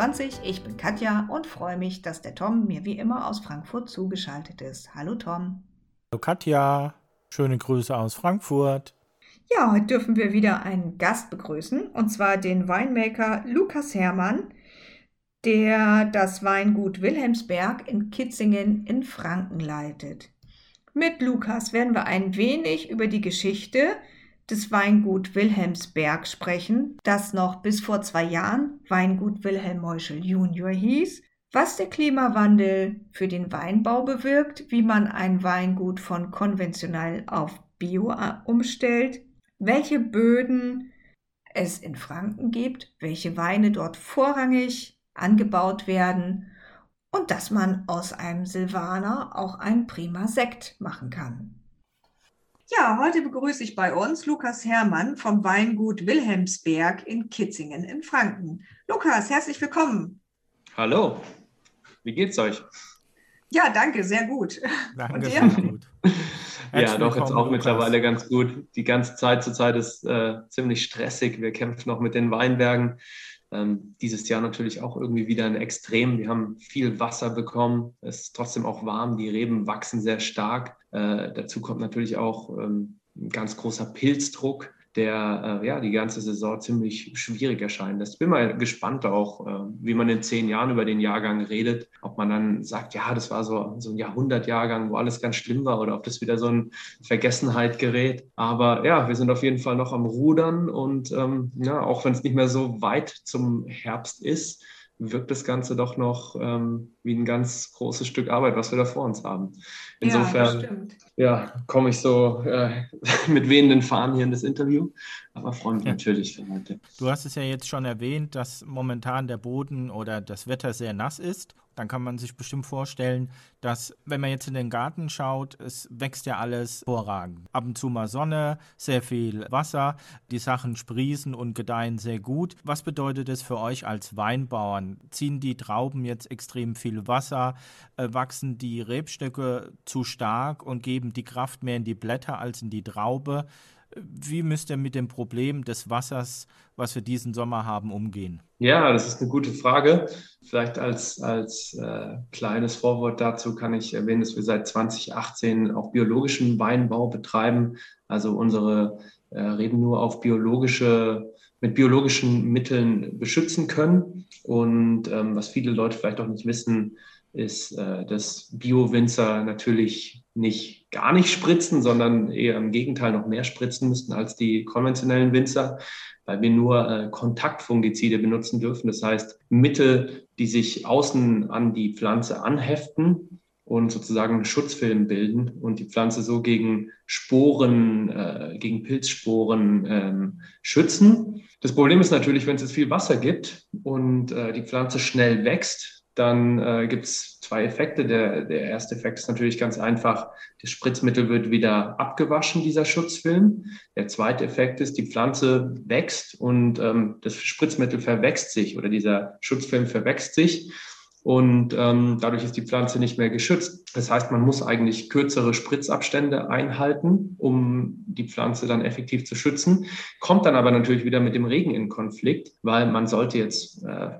Donnerstag, der 22.08.21. Ich bin Katja und freue mich, dass der Tom mir wie immer aus Frankfurt zugeschaltet ist. Hallo Tom. Hallo Katja, schöne Grüße aus Frankfurt. Ja, heute dürfen wir wieder einen Gast begrüßen, und zwar den Weinmaker Lukas Herrmann, der das Weingut Wilhelmsberg in Kitzingen in Franken leitet. Mit Lukas werden wir ein wenig über die Geschichte des Weingut Wilhelmsberg sprechen, das noch bis vor zwei Jahren Weingut Wilhelm Meuschel Junior hieß, was der Klimawandel für den Weinbau bewirkt, wie man ein Weingut von konventionell auf Bio umstellt, welche Böden es in Franken gibt, welche Weine dort vorrangig angebaut werden und dass man aus einem Silvaner auch ein prima Sekt machen kann. Ja, heute begrüße ich bei uns Lukas Herrmann vom Weingut Wilhelmsberg in Kitzingen in Franken. Lukas, herzlich willkommen. Hallo, wie geht's euch? Ja, danke, sehr gut. Danke, Und sehr gut. ja, doch, jetzt auch Lukas. mittlerweile ganz gut. Die ganze Zeit zurzeit ist äh, ziemlich stressig. Wir kämpfen noch mit den Weinbergen. Ähm, dieses Jahr natürlich auch irgendwie wieder ein Extrem. Wir haben viel Wasser bekommen. Es ist trotzdem auch warm. Die Reben wachsen sehr stark. Äh, dazu kommt natürlich auch ähm, ein ganz großer Pilzdruck der äh, ja die ganze Saison ziemlich schwierig erscheinen lässt. Bin mal gespannt auch, äh, wie man in zehn Jahren über den Jahrgang redet, ob man dann sagt, ja, das war so, so ein Jahrhundertjahrgang, wo alles ganz schlimm war oder ob das wieder so ein Vergessenheit gerät. Aber ja, wir sind auf jeden Fall noch am Rudern und ähm, ja, auch wenn es nicht mehr so weit zum Herbst ist, wirkt das Ganze doch noch ähm, wie ein ganz großes Stück Arbeit, was wir da vor uns haben. Insofern ja, ja komme ich so äh, mit wehenden Fahnen hier in das Interview, aber freue mich ja. natürlich für heute. Du hast es ja jetzt schon erwähnt, dass momentan der Boden oder das Wetter sehr nass ist dann kann man sich bestimmt vorstellen, dass wenn man jetzt in den Garten schaut, es wächst ja alles hervorragend. Ab und zu mal Sonne, sehr viel Wasser, die Sachen sprießen und gedeihen sehr gut. Was bedeutet das für euch als Weinbauern? Ziehen die Trauben jetzt extrem viel Wasser? Äh, wachsen die Rebstöcke zu stark und geben die Kraft mehr in die Blätter als in die Traube? Wie müsst ihr mit dem Problem des Wassers, was wir diesen Sommer haben, umgehen? Ja, das ist eine gute Frage. Vielleicht als, als äh, kleines Vorwort dazu kann ich erwähnen, dass wir seit 2018 auch biologischen Weinbau betreiben. Also unsere äh, Reben nur auf biologische, mit biologischen Mitteln beschützen können. Und ähm, was viele Leute vielleicht auch nicht wissen, ist, äh, dass Bio-Winzer natürlich nicht gar nicht spritzen, sondern eher im Gegenteil noch mehr spritzen müssten als die konventionellen Winzer, weil wir nur äh, Kontaktfungizide benutzen dürfen. Das heißt Mittel, die sich außen an die Pflanze anheften und sozusagen einen Schutzfilm bilden und die Pflanze so gegen Sporen, äh, gegen Pilzsporen ähm, schützen. Das Problem ist natürlich, wenn es jetzt viel Wasser gibt und äh, die Pflanze schnell wächst, dann äh, gibt es zwei Effekte. Der, der erste Effekt ist natürlich ganz einfach. Das Spritzmittel wird wieder abgewaschen, dieser Schutzfilm. Der zweite Effekt ist, die Pflanze wächst und ähm, das Spritzmittel verwächst sich oder dieser Schutzfilm verwächst sich. Und ähm, dadurch ist die Pflanze nicht mehr geschützt. Das heißt, man muss eigentlich kürzere Spritzabstände einhalten, um die Pflanze dann effektiv zu schützen. Kommt dann aber natürlich wieder mit dem Regen in Konflikt, weil man sollte jetzt äh,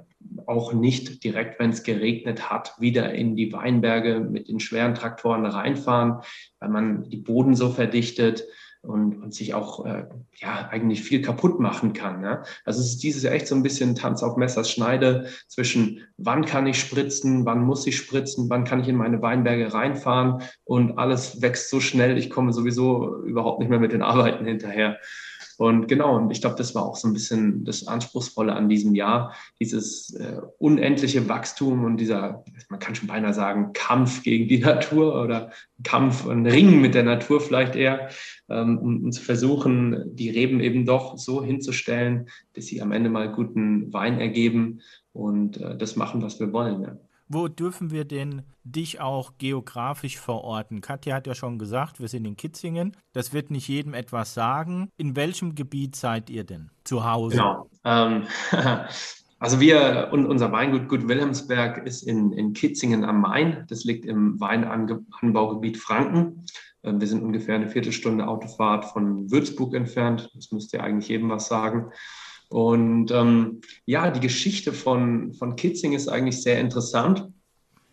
auch nicht direkt, wenn es geregnet hat, wieder in die Weinberge mit den schweren Traktoren reinfahren, weil man die Boden so verdichtet und, und sich auch äh, ja eigentlich viel kaputt machen kann. Ne? Also es ist dieses echt so ein bisschen Tanz auf Messers Schneide zwischen wann kann ich spritzen, wann muss ich spritzen, wann kann ich in meine Weinberge reinfahren und alles wächst so schnell, ich komme sowieso überhaupt nicht mehr mit den Arbeiten hinterher. Und genau, und ich glaube, das war auch so ein bisschen das Anspruchsvolle an diesem Jahr, dieses äh, unendliche Wachstum und dieser, man kann schon beinahe sagen, Kampf gegen die Natur oder Kampf und Ringen mit der Natur vielleicht eher, ähm, um, um, zu versuchen, die Reben eben doch so hinzustellen, dass sie am Ende mal guten Wein ergeben und äh, das machen, was wir wollen. Ja. Wo dürfen wir denn dich auch geografisch verorten? Katja hat ja schon gesagt, wir sind in Kitzingen. Das wird nicht jedem etwas sagen. In welchem Gebiet seid ihr denn zu Hause? Genau. Ähm, also wir und unser Weingut Gut Wilhelmsberg ist in, in Kitzingen am Main. Das liegt im Weinanbaugebiet Franken. Ähm, wir sind ungefähr eine Viertelstunde Autofahrt von Würzburg entfernt. Das müsste ja eigentlich jedem was sagen. Und ähm, ja, die Geschichte von, von Kitzing ist eigentlich sehr interessant,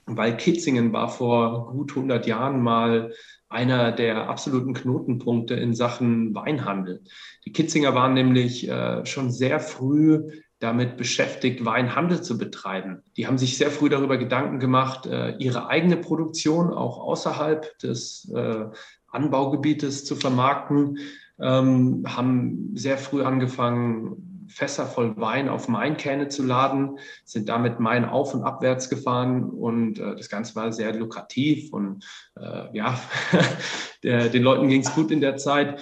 weil Kitzingen war vor gut 100 Jahren mal einer der absoluten Knotenpunkte in Sachen Weinhandel. Die Kitzinger waren nämlich äh, schon sehr früh damit beschäftigt, Weinhandel zu betreiben. Die haben sich sehr früh darüber Gedanken gemacht, äh, ihre eigene Produktion auch außerhalb des äh, Anbaugebietes zu vermarkten, ähm, haben sehr früh angefangen, Fässer voll Wein auf Mainkähne zu laden, sind damit Main auf und abwärts gefahren und äh, das Ganze war sehr lukrativ und äh, ja, der, den Leuten ging es gut in der Zeit.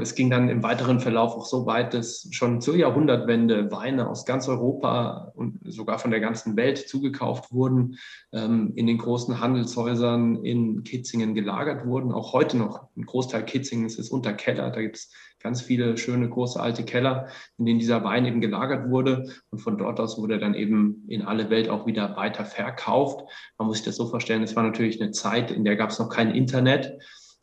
Es ging dann im weiteren Verlauf auch so weit, dass schon zur Jahrhundertwende Weine aus ganz Europa und sogar von der ganzen Welt zugekauft wurden, ähm, in den großen Handelshäusern in Kitzingen gelagert wurden. Auch heute noch ein Großteil Kitzingens ist unter Keller. Da gibt es ganz viele schöne große alte Keller, in denen dieser Wein eben gelagert wurde. Und von dort aus wurde er dann eben in alle Welt auch wieder weiter verkauft. Man muss sich das so vorstellen, es war natürlich eine Zeit, in der gab es noch kein Internet.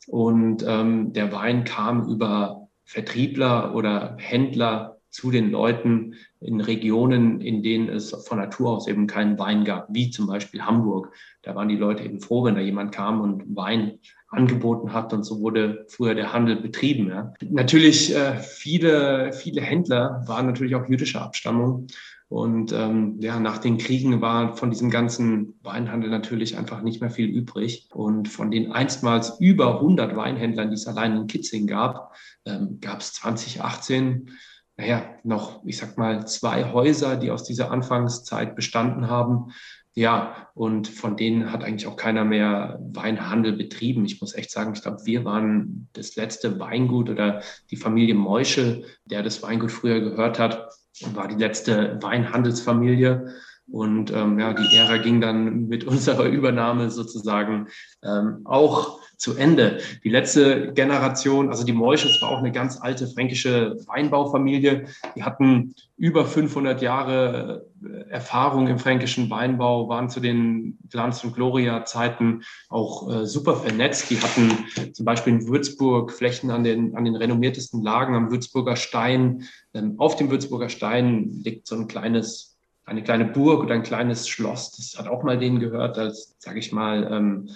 Und ähm, der Wein kam über Vertriebler oder Händler zu den Leuten in Regionen, in denen es von Natur aus eben keinen Wein gab, wie zum Beispiel Hamburg. Da waren die Leute eben froh, wenn da jemand kam und Wein angeboten hat und so wurde früher der Handel betrieben. Ja. Natürlich äh, viele, viele Händler waren natürlich auch jüdischer Abstammung und ähm, ja, nach den Kriegen war von diesem ganzen Weinhandel natürlich einfach nicht mehr viel übrig. Und von den einstmals über 100 Weinhändlern, die es allein in Kitzing gab, ähm, gab es 2018 naja, noch, ich sag mal, zwei Häuser, die aus dieser Anfangszeit bestanden haben. Ja, und von denen hat eigentlich auch keiner mehr Weinhandel betrieben. Ich muss echt sagen, ich glaube, wir waren das letzte Weingut oder die Familie Meuschel, der das Weingut früher gehört hat, war die letzte Weinhandelsfamilie. Und ähm, ja, die Ära ging dann mit unserer Übernahme sozusagen ähm, auch zu Ende. Die letzte Generation, also die Moisches war auch eine ganz alte fränkische Weinbaufamilie. Die hatten über 500 Jahre äh, Erfahrung im fränkischen Weinbau, waren zu den Glanz- und Gloria-Zeiten auch äh, super vernetzt. Die hatten zum Beispiel in Würzburg Flächen an den, an den renommiertesten Lagen am Würzburger Stein. Ähm, auf dem Würzburger Stein liegt so ein kleines eine kleine Burg oder ein kleines Schloss. Das hat auch mal denen gehört, als, sage ich mal, ähm,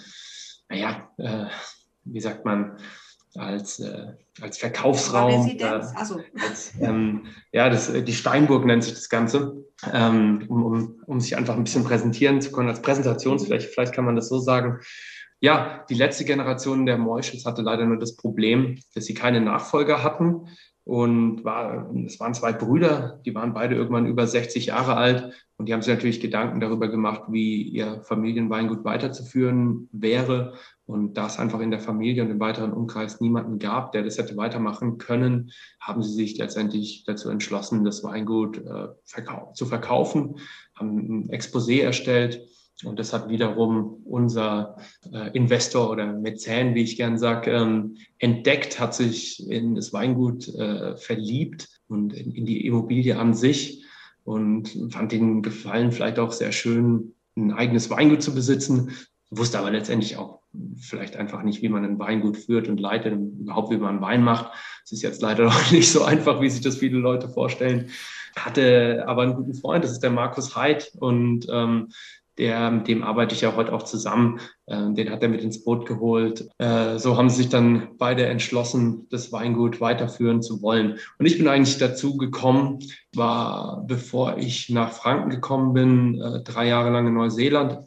naja, äh, wie sagt man, als, äh, als Verkaufsraum. Äh, also. als, ähm, ja, das, die Steinburg nennt sich das Ganze, ähm, um, um, um sich einfach ein bisschen präsentieren zu können, als Präsentationsfläche, vielleicht kann man das so sagen. Ja, die letzte Generation der Moischels hatte leider nur das Problem, dass sie keine Nachfolger hatten. Und war, es waren zwei Brüder, die waren beide irgendwann über 60 Jahre alt und die haben sich natürlich Gedanken darüber gemacht, wie ihr Familienweingut weiterzuführen wäre. Und da es einfach in der Familie und im weiteren Umkreis niemanden gab, der das hätte weitermachen können, haben sie sich letztendlich dazu entschlossen, das Weingut äh, verkau zu verkaufen, haben ein Exposé erstellt und das hat wiederum unser äh, Investor oder Mäzen, wie ich gern sage, ähm, entdeckt, hat sich in das Weingut äh, verliebt und in, in, die Immobilie an sich und fand den Gefallen vielleicht auch sehr schön, ein eigenes Weingut zu besitzen, wusste aber letztendlich auch vielleicht einfach nicht, wie man ein Weingut führt und leitet überhaupt, wie man Wein macht. Es ist jetzt leider auch nicht so einfach, wie sich das viele Leute vorstellen. Hatte aber einen guten Freund, das ist der Markus Heid und ähm, der, dem arbeite ich ja heute auch zusammen. Äh, den hat er mit ins Boot geholt. Äh, so haben sie sich dann beide entschlossen, das Weingut weiterführen zu wollen. Und ich bin eigentlich dazu gekommen, war, bevor ich nach Franken gekommen bin, äh, drei Jahre lang in Neuseeland.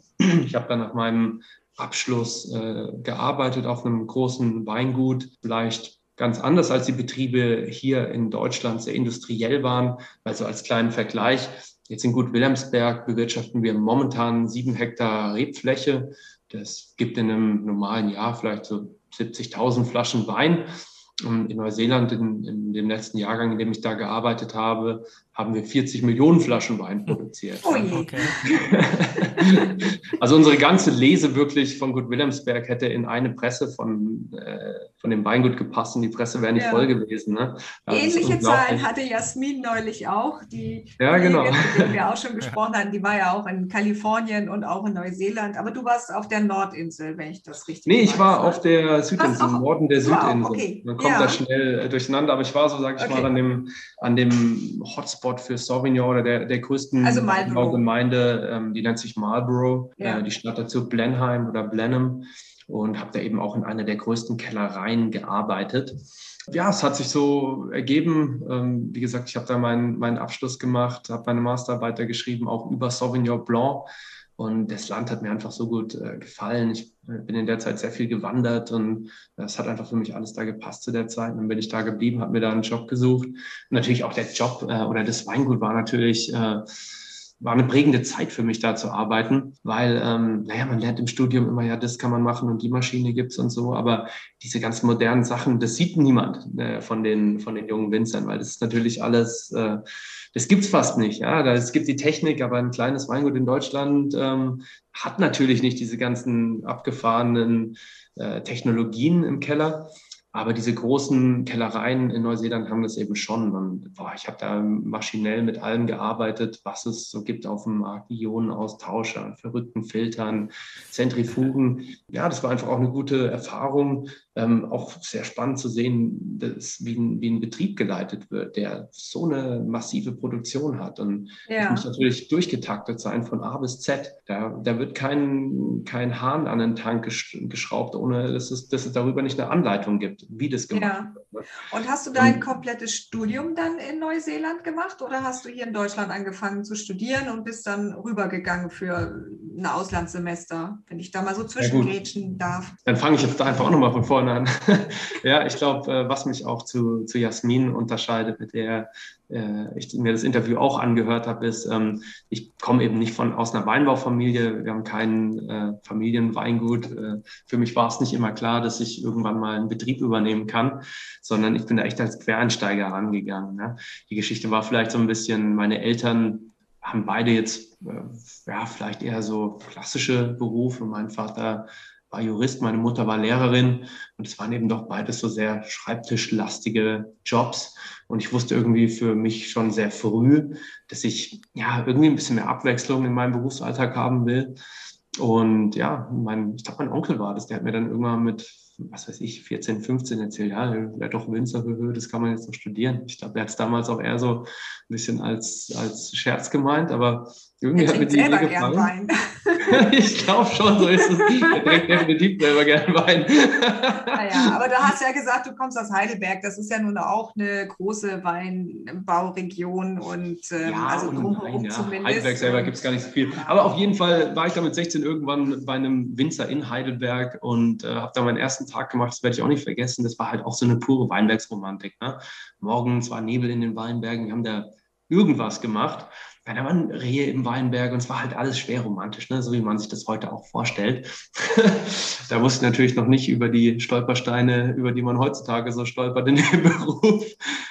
Ich habe dann nach meinem Abschluss äh, gearbeitet auf einem großen Weingut, vielleicht ganz anders als die Betriebe hier in Deutschland sehr industriell waren. Also als kleinen Vergleich, Jetzt in Gut Wilhelmsberg bewirtschaften wir momentan sieben Hektar Rebfläche. Das gibt in einem normalen Jahr vielleicht so 70.000 Flaschen Wein. In Neuseeland, in, in, dem letzten Jahrgang, in dem ich da gearbeitet habe, haben wir 40 Millionen Flaschen Wein produziert. Oh je. Okay. also unsere ganze Lese wirklich von Gut Wilhelmsberg hätte in eine Presse von, äh, von dem Weingut gepasst und die Presse wäre nicht ja. voll gewesen. Ne? Ähnliche Zahlen hatte Jasmin neulich auch, die ja, genau. mit der wir auch schon gesprochen hatten, die war ja auch in Kalifornien und auch in Neuseeland, aber du warst auf der Nordinsel, wenn ich das richtig Nee, ich war ne? auf der Südinsel, im Norden der Südinsel. Wow, okay. Man kommt ja. da schnell äh, durcheinander, aber ich war so, sage ich okay. mal, an dem, an dem Hotspot für Sauvignon oder der, der größten also Gemeinde, ähm, die nennt sich Marlborough, ja. äh, die Stadt dazu Blenheim oder Blenheim und habe da eben auch in einer der größten Kellereien gearbeitet. Ja, es hat sich so ergeben. Ähm, wie gesagt, ich habe da meinen, meinen Abschluss gemacht, habe meine Masterarbeit geschrieben, auch über Sauvignon Blanc. Und das Land hat mir einfach so gut äh, gefallen. Ich äh, bin in der Zeit sehr viel gewandert und es hat einfach für mich alles da gepasst zu der Zeit. Und dann bin ich da geblieben, habe mir da einen Job gesucht. Natürlich auch der Job äh, oder das Weingut war natürlich äh, war eine prägende Zeit für mich da zu arbeiten, weil, ähm, naja, man lernt im Studium immer, ja, das kann man machen und die Maschine gibt's und so, aber diese ganz modernen Sachen, das sieht niemand äh, von, den, von den jungen Winzern, weil das ist natürlich alles, äh, das gibt's fast nicht, ja, es gibt die Technik, aber ein kleines Weingut in Deutschland ähm, hat natürlich nicht diese ganzen abgefahrenen äh, Technologien im Keller. Aber diese großen Kellereien in Neuseeland haben das eben schon. Und boah, ich habe da maschinell mit allem gearbeitet, was es so gibt auf dem Markt. Ionenaustauscher, verrückten Filtern, Zentrifugen. Ja, das war einfach auch eine gute Erfahrung. Ähm, auch sehr spannend zu sehen, dass, wie, ein, wie ein Betrieb geleitet wird, der so eine massive Produktion hat. Und ja. das muss natürlich durchgetaktet sein von A bis Z. Da, da wird kein, kein Hahn an den Tank geschraubt, ohne dass es, dass es darüber nicht eine Anleitung gibt, wie das gemacht ja. wird. Ne? Und hast du dein komplettes Studium dann in Neuseeland gemacht oder hast du hier in Deutschland angefangen zu studieren und bist dann rübergegangen für ein Auslandssemester, wenn ich da mal so zwischengrätschen ja, darf? Dann fange ich jetzt einfach auch nochmal von vorne vorne an. ja, ich glaube, äh, was mich auch zu, zu Jasmin unterscheidet, mit der äh, ich mir das Interview auch angehört habe, ist, ähm, ich komme eben nicht von aus einer Weinbaufamilie. Wir haben kein äh, Familienweingut. Äh, für mich war es nicht immer klar, dass ich irgendwann mal einen Betrieb übernehmen kann, sondern ich bin da echt als Quereinsteiger rangegangen. Ne? Die Geschichte war vielleicht so ein bisschen, meine Eltern haben beide jetzt äh, ja vielleicht eher so klassische Berufe. Mein Vater war Jurist, meine Mutter war Lehrerin und es waren eben doch beides so sehr schreibtischlastige Jobs. Und ich wusste irgendwie für mich schon sehr früh, dass ich ja irgendwie ein bisschen mehr Abwechslung in meinem Berufsalltag haben will. Und ja, mein, ich glaube, mein Onkel war das, der hat mir dann irgendwann mit, was weiß ich, 14, 15 erzählt, ja, wäre doch Winzer, das kann man jetzt noch studieren. Ich glaube, er hat es damals auch eher so ein bisschen als, als Scherz gemeint, aber irgendwie hat mir die Idee gefallen. ich glaube schon, so ist es. Er trinkt definitiv selber gerne Wein. naja, aber du hast ja gesagt, du kommst aus Heidelberg. Das ist ja nun auch eine große Weinbauregion und ähm, ja, also drumherum ja. zumindest. Heidelberg selber gibt es gar nicht so viel. Aber auf jeden Fall war ich da mit 16 irgendwann bei einem Winzer in Heidelberg und äh, habe da meinen ersten Tag gemacht. Das werde ich auch nicht vergessen. Das war halt auch so eine pure Weinbergsromantik. Ne? Morgens war Nebel in den Weinbergen. Wir haben da irgendwas gemacht ja, da waren Rehe im Weinberg und es war halt alles schwer romantisch, ne? so wie man sich das heute auch vorstellt. da wusste ich natürlich noch nicht über die Stolpersteine, über die man heutzutage so stolpert in dem Beruf.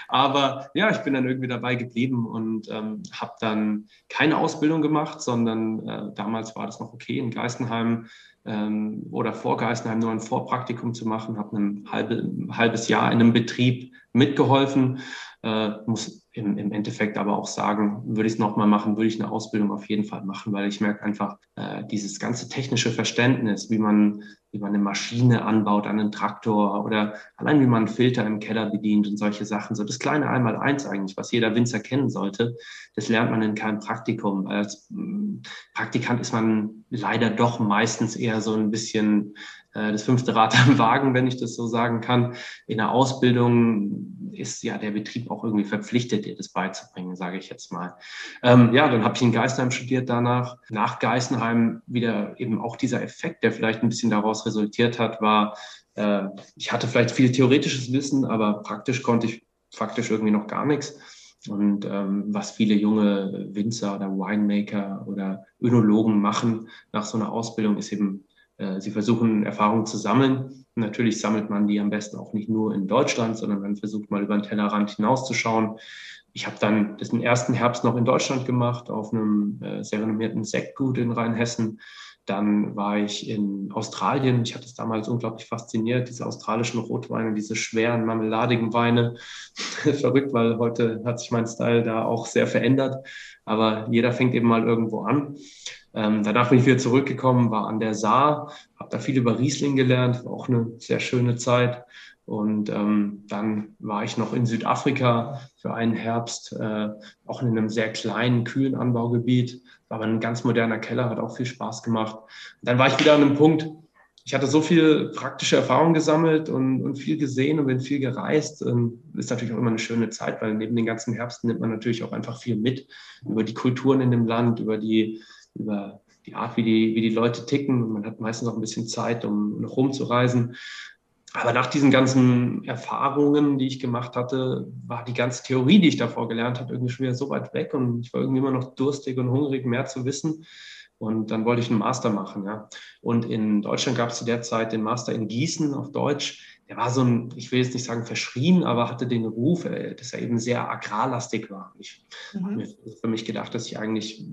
Aber ja, ich bin dann irgendwie dabei geblieben und ähm, habe dann keine Ausbildung gemacht, sondern äh, damals war das noch okay in Geistenheim ähm, oder vor Geistenheim nur ein Vorpraktikum zu machen, habe ein, halbe, ein halbes Jahr in einem Betrieb mitgeholfen äh, muss im, im Endeffekt aber auch sagen, würde ich es nochmal machen, würde ich eine Ausbildung auf jeden Fall machen, weil ich merke einfach, äh, dieses ganze technische Verständnis, wie man, wie man eine Maschine anbaut an einen Traktor oder allein wie man einen Filter im Keller bedient und solche Sachen, so das kleine Einmal-Eins eigentlich, was jeder Winzer kennen sollte, das lernt man in keinem Praktikum. Als Praktikant ist man leider doch meistens eher so ein bisschen das fünfte Rad am Wagen, wenn ich das so sagen kann. In der Ausbildung ist ja der Betrieb auch irgendwie verpflichtet, dir das beizubringen, sage ich jetzt mal. Ähm, ja, dann habe ich in Geisenheim studiert danach. Nach Geisenheim wieder eben auch dieser Effekt, der vielleicht ein bisschen daraus resultiert hat, war, äh, ich hatte vielleicht viel theoretisches Wissen, aber praktisch konnte ich faktisch irgendwie noch gar nichts. Und ähm, was viele junge Winzer oder Winemaker oder Önologen machen nach so einer Ausbildung, ist eben äh, sie versuchen Erfahrungen zu sammeln. natürlich sammelt man die am besten auch nicht nur in Deutschland, sondern man versucht mal über den Tellerrand hinauszuschauen. Ich habe dann den ersten Herbst noch in Deutschland gemacht, auf einem äh, sehr renommierten Sektgut in Rheinhessen. Dann war ich in Australien. Ich hatte es damals unglaublich fasziniert, diese australischen Rotweine, diese schweren, marmeladigen Weine. Verrückt, weil heute hat sich mein Style da auch sehr verändert. Aber jeder fängt eben mal irgendwo an. Ähm, danach bin ich wieder zurückgekommen, war an der Saar, habe da viel über Riesling gelernt, war auch eine sehr schöne Zeit. Und ähm, dann war ich noch in Südafrika für einen Herbst, äh, auch in einem sehr kleinen, kühlen Anbaugebiet. War aber ein ganz moderner Keller, hat auch viel Spaß gemacht. Und dann war ich wieder an einem Punkt, ich hatte so viel praktische Erfahrung gesammelt und, und viel gesehen und bin viel gereist. Und ist natürlich auch immer eine schöne Zeit, weil neben den ganzen Herbsten nimmt man natürlich auch einfach viel mit über die Kulturen in dem Land, über die, über die Art, wie die, wie die Leute ticken. Man hat meistens auch ein bisschen Zeit, um noch rumzureisen. Aber nach diesen ganzen Erfahrungen, die ich gemacht hatte, war die ganze Theorie, die ich davor gelernt habe, irgendwie schon wieder so weit weg und ich war irgendwie immer noch durstig und hungrig, mehr zu wissen. Und dann wollte ich einen Master machen, ja. Und in Deutschland gab es zu der Zeit den Master in Gießen auf Deutsch. Der war so ein, ich will jetzt nicht sagen verschrien, aber hatte den Ruf, äh, dass er eben sehr agrarlastig war. Ich mhm. habe mir für mich gedacht, dass ich eigentlich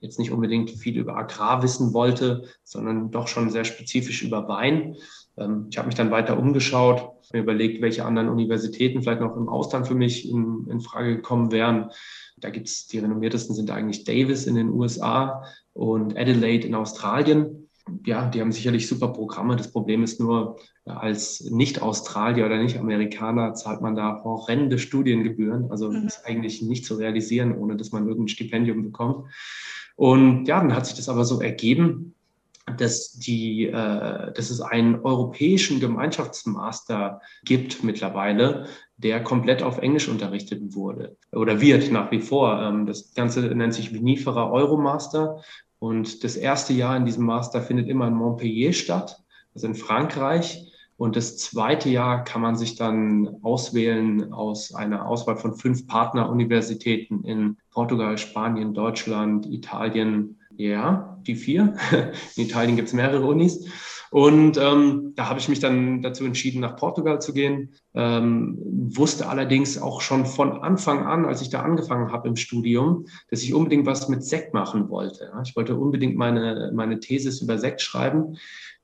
jetzt nicht unbedingt viel über Agrar wissen wollte, sondern doch schon sehr spezifisch über Wein. Ähm, ich habe mich dann weiter umgeschaut, mir überlegt, welche anderen Universitäten vielleicht noch im Ausland für mich in, in Frage gekommen wären. Da gibt es die renommiertesten sind eigentlich Davis in den USA und Adelaide in Australien. Ja, die haben sicherlich super Programme. Das Problem ist nur, als Nicht-Australier oder Nicht-Amerikaner zahlt man da horrende Studiengebühren. Also mhm. ist eigentlich nicht zu realisieren, ohne dass man irgendein Stipendium bekommt. Und ja, dann hat sich das aber so ergeben, dass, die, äh, dass es einen europäischen Gemeinschaftsmaster gibt mittlerweile, der komplett auf Englisch unterrichtet wurde oder wird nach wie vor. Ähm, das Ganze nennt sich Vinifera Euromaster und das erste Jahr in diesem Master findet immer in Montpellier statt, also in Frankreich. Und das zweite Jahr kann man sich dann auswählen aus einer Auswahl von fünf Partneruniversitäten in Portugal, Spanien, Deutschland, Italien, ja, die vier. In Italien gibt es mehrere Unis. Und ähm, da habe ich mich dann dazu entschieden, nach Portugal zu gehen. Ähm, wusste allerdings auch schon von Anfang an, als ich da angefangen habe im Studium, dass ich unbedingt was mit Sekt machen wollte. Ich wollte unbedingt meine, meine Thesis über Sekt schreiben.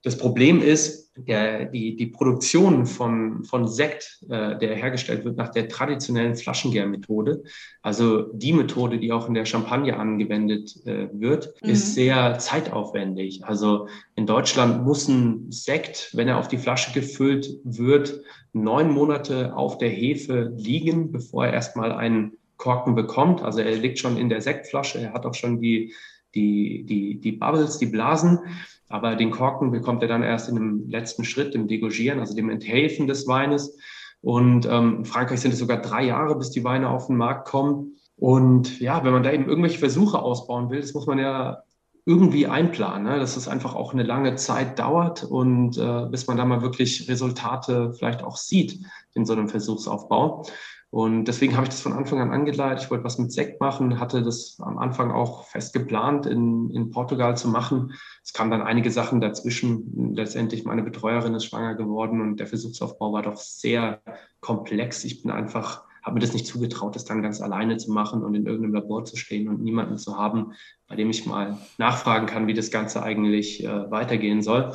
Das Problem ist, der, die, die Produktion von, von Sekt, äh, der hergestellt wird nach der traditionellen Flaschengärmethode, also die Methode, die auch in der Champagne angewendet äh, wird, mhm. ist sehr zeitaufwendig. Also in Deutschland muss ein Sekt, wenn er auf die Flasche gefüllt wird, neun Monate auf der Hefe liegen, bevor er erstmal einen Korken bekommt. Also er liegt schon in der Sektflasche, er hat auch schon die, die, die, die Bubbles, die Blasen. Aber den Korken bekommt er dann erst in dem letzten Schritt, dem Degorgieren, also dem Enthelfen des Weines. Und ähm, in Frankreich sind es sogar drei Jahre, bis die Weine auf den Markt kommen. Und ja, wenn man da eben irgendwelche Versuche ausbauen will, das muss man ja irgendwie einplanen, ne? dass es einfach auch eine lange Zeit dauert und äh, bis man da mal wirklich Resultate vielleicht auch sieht in so einem Versuchsaufbau. Und deswegen habe ich das von Anfang an angeleitet. Ich wollte was mit Sekt machen, hatte das am Anfang auch fest geplant, in, in Portugal zu machen. Es kamen dann einige Sachen dazwischen. Letztendlich meine Betreuerin ist schwanger geworden und der Versuchsaufbau war doch sehr komplex. Ich bin einfach, habe mir das nicht zugetraut, das dann ganz alleine zu machen und in irgendeinem Labor zu stehen und niemanden zu haben, bei dem ich mal nachfragen kann, wie das Ganze eigentlich äh, weitergehen soll.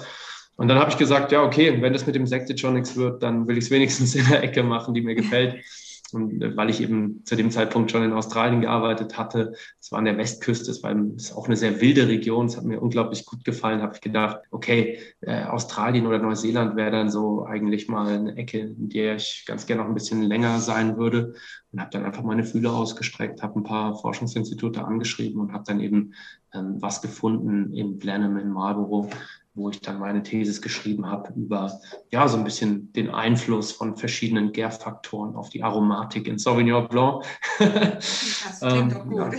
Und dann habe ich gesagt, ja, okay, wenn das mit dem Sekt jetzt schon nichts wird, dann will ich es wenigstens in der Ecke machen, die mir gefällt. Und äh, weil ich eben zu dem Zeitpunkt schon in Australien gearbeitet hatte, es war an der Westküste, es war auch eine sehr wilde Region, es hat mir unglaublich gut gefallen, habe ich gedacht, okay, äh, Australien oder Neuseeland wäre dann so eigentlich mal eine Ecke, in der ich ganz gerne noch ein bisschen länger sein würde. Und habe dann einfach meine Fühler ausgestreckt, habe ein paar Forschungsinstitute angeschrieben und habe dann eben ähm, was gefunden in Blenheim in Marlborough, wo ich dann meine Thesis geschrieben habe über ja so ein bisschen den Einfluss von verschiedenen Gärfaktoren auf die Aromatik in Sauvignon Blanc. Das klingt doch gut.